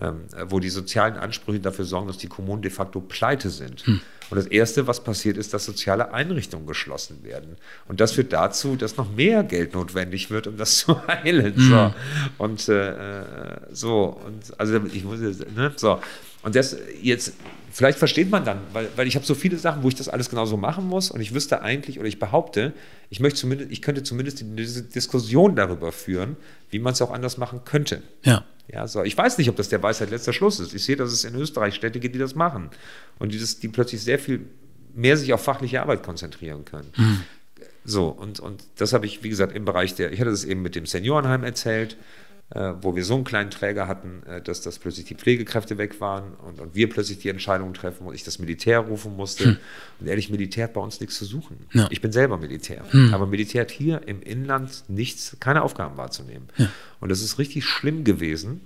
Ähm, wo die sozialen Ansprüche dafür sorgen, dass die Kommunen de facto pleite sind. Und das Erste, was passiert, ist, dass soziale Einrichtungen geschlossen werden. Und das führt dazu, dass noch mehr Geld notwendig wird, um das zu heilen. So. Und äh, äh, so, und also ich muss jetzt, ne, so. Und das jetzt, vielleicht versteht man dann, weil, weil ich habe so viele Sachen, wo ich das alles genauso machen muss und ich wüsste eigentlich oder ich behaupte, ich möchte zumindest, ich könnte zumindest diese Diskussion darüber führen, wie man es auch anders machen könnte. Ja. Ja, so. Ich weiß nicht, ob das der Weisheit letzter Schluss ist. Ich sehe, dass es in Österreich Städte gibt, die das machen und die, das, die plötzlich sehr viel mehr sich auf fachliche Arbeit konzentrieren können. So, und, und das habe ich, wie gesagt, im Bereich der, ich hatte das eben mit dem Seniorenheim erzählt, äh, wo wir so einen kleinen Träger hatten, äh, dass, dass plötzlich die Pflegekräfte weg waren und, und wir plötzlich die Entscheidung treffen und ich das Militär rufen musste. Und ehrlich, Militär hat bei uns nichts zu suchen. Ja. Ich bin selber Militär. Aber Militär hat hier im Inland nichts, keine Aufgaben wahrzunehmen. Und es ist richtig schlimm gewesen,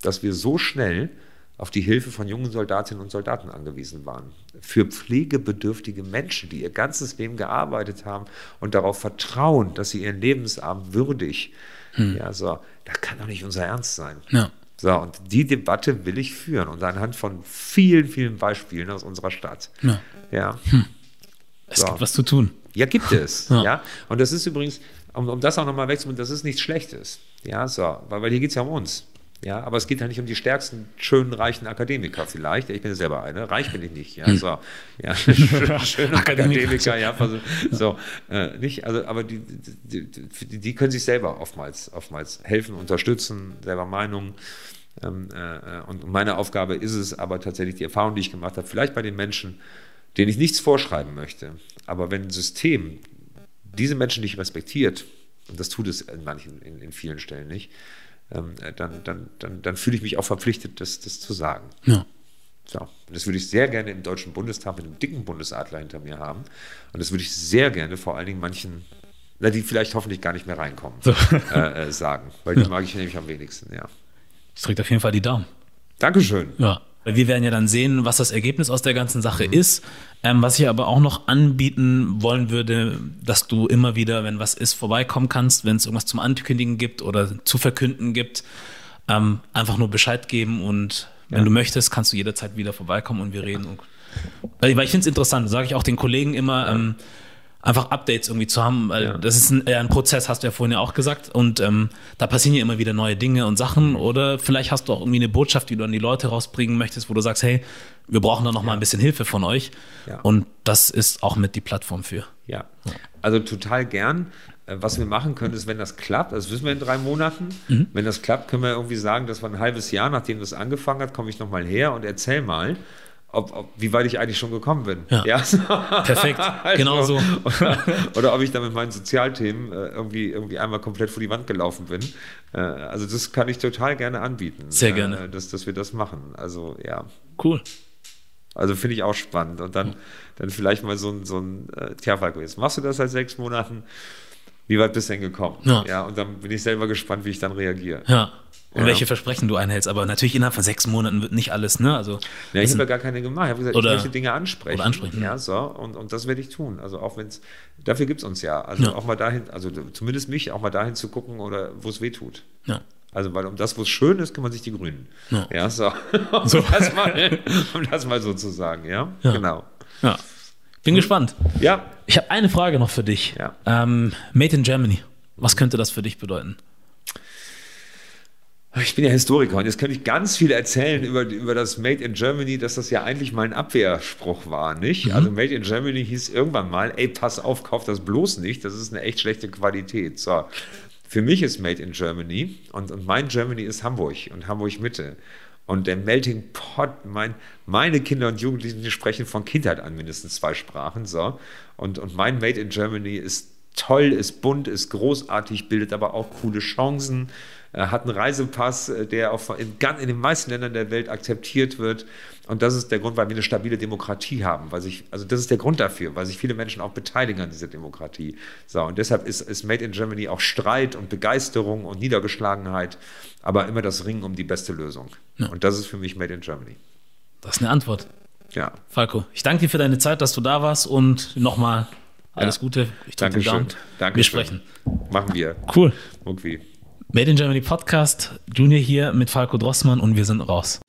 dass wir so schnell auf die Hilfe von jungen Soldatinnen und Soldaten angewiesen waren. Für pflegebedürftige Menschen, die ihr ganzes Leben gearbeitet haben und darauf vertrauen, dass sie ihren Lebensabend würdig, ja, so, das kann doch nicht unser Ernst sein. Ja. So, und die Debatte will ich führen und anhand von vielen, vielen Beispielen aus unserer Stadt. Ja. Ja. Es So. gibt was zu tun. Ja, gibt es. Ja. ja. Und das ist übrigens, um, um das auch nochmal wegzunehmen, das ist nichts Schlechtes. Ja, so, weil, weil hier geht es ja um uns. Ja, aber es geht ja nicht um die stärksten, schönen, reichen Akademiker vielleicht. Ich bin ja selber eine. Reich bin ich nicht. Ja, so. Ja, schöne Akademiker, ja. So, äh, nicht, also, aber die, die, die, die, können sich selber oftmals, oftmals helfen, unterstützen, selber Meinungen. Ähm, äh, und meine Aufgabe ist es aber tatsächlich die Erfahrung, die ich gemacht habe, vielleicht bei den Menschen, denen ich nichts vorschreiben möchte. Aber wenn ein System diese Menschen nicht respektiert, und das tut es in manchen, in, in vielen Stellen nicht, ähm, äh, dann, dann, dann, dann fühle ich mich auch verpflichtet, das, das zu sagen. Ja. So. das würde ich sehr gerne im Deutschen Bundestag mit einem dicken Bundesadler hinter mir haben. Und das würde ich sehr gerne vor allen Dingen manchen, die vielleicht hoffentlich gar nicht mehr reinkommen, so. äh, äh, sagen. Weil die ja. mag ich nämlich am wenigsten, ja. Ich drücke auf jeden Fall die Daumen. Dankeschön. Ja. Wir werden ja dann sehen, was das Ergebnis aus der ganzen Sache mhm. ist. Ähm, was ich aber auch noch anbieten wollen würde, dass du immer wieder, wenn was ist, vorbeikommen kannst, wenn es irgendwas zum Ankündigen gibt oder zu verkünden gibt, ähm, einfach nur Bescheid geben und wenn ja. du möchtest, kannst du jederzeit wieder vorbeikommen und wir reden. Und, weil ich finde es interessant, sage ich auch den Kollegen immer, ähm, einfach Updates irgendwie zu haben, weil ja. das ist ein, ein, Prozess, hast du ja vorhin ja auch gesagt. Und ähm, da passieren ja immer wieder neue Dinge und Sachen. Oder vielleicht hast du auch irgendwie eine Botschaft, die du an die Leute rausbringen möchtest, wo du sagst, hey, wir brauchen da noch ja. mal ein bisschen Hilfe von euch. Ja. Und das ist auch mit die Plattform für. Ja, also total gern. Äh, was wir machen können, ist, wenn das klappt, das wissen wir in drei Monaten, mhm. wenn das klappt, können wir irgendwie sagen, dass wir ein halbes Jahr, nachdem das angefangen hat, komme ich nochmal her und erzähl mal ob, ob, wie weit ich eigentlich schon gekommen bin. Ja. ja? Perfekt, also, genau so. Oder, oder, ob ich da mit meinen Sozialthemen äh, irgendwie, irgendwie einmal komplett vor die Wand gelaufen bin. Äh, also das kann ich total gerne anbieten. Sehr gerne. Äh, dass, dass wir das machen. Also ja. Cool. Also finde ich auch spannend. Und dann, dann vielleicht mal so ein, so ein äh, Tja, jetzt machst du das seit sechs Monaten. Wie weit bist du denn gekommen? Ja. ja. Und dann bin ich selber gespannt, wie ich dann reagiere. Ja und ja. welche Versprechen du einhältst. Aber natürlich innerhalb von sechs Monaten wird nicht alles, ne? Also, ja, ich habe ja gar keine gemacht. Ich habe gesagt, oder, ich möchte Dinge ansprechen. Oder ansprechen. Ja, so. Und, und das werde ich tun. Also auch wenn es, dafür gibt es uns ja. Also ja. auch mal dahin, also zumindest mich, auch mal dahin zu gucken oder wo es weh tut. Ja. Also, weil um das, wo es schön ist, kümmern sich die Grünen. Ja, ja so. Um, so. Das mal, um das mal so zu sagen, ja? ja. Genau. Ja. Bin gespannt. Ja. Ich habe eine Frage noch für dich. Ja. Ähm, Made in Germany. Was könnte das für dich bedeuten? Ich bin ja Historiker und jetzt könnte ich ganz viel erzählen über, über das Made in Germany, dass das ja eigentlich mal ein Abwehrspruch war, nicht? Mhm. Also Made in Germany hieß irgendwann mal, ey, pass auf, kauf das bloß nicht, das ist eine echt schlechte Qualität. So, für mich ist Made in Germany und, und mein Germany ist Hamburg und Hamburg Mitte. Und der Melting Pot, mein, meine Kinder und Jugendlichen sprechen von Kindheit an mindestens zwei Sprachen. So. Und, und mein Made in Germany ist toll, ist bunt, ist großartig, bildet aber auch coole Chancen hat einen Reisepass, äh, der auch in, in den meisten Ländern der Welt akzeptiert wird. Und das ist der Grund, weil wir eine stabile Demokratie haben. Weil sich, also das ist der Grund dafür, weil sich viele Menschen auch beteiligen an dieser Demokratie. So, und deshalb ist, ist Made in Germany auch Streit und Begeisterung und Niedergeschlagenheit, aber immer das Ringen um die beste Lösung. Ja. Und das ist für mich Made in Germany. Das ist eine Antwort. Ja. Falco, ich danke dir für deine Zeit, dass du da warst und nochmal alles ja. Gute. Ich. Danke. Wir sprechen. Machen wir. Cool. Irgendwie. Made in Germany Podcast, Junior hier mit Falco Drossmann und wir sind raus.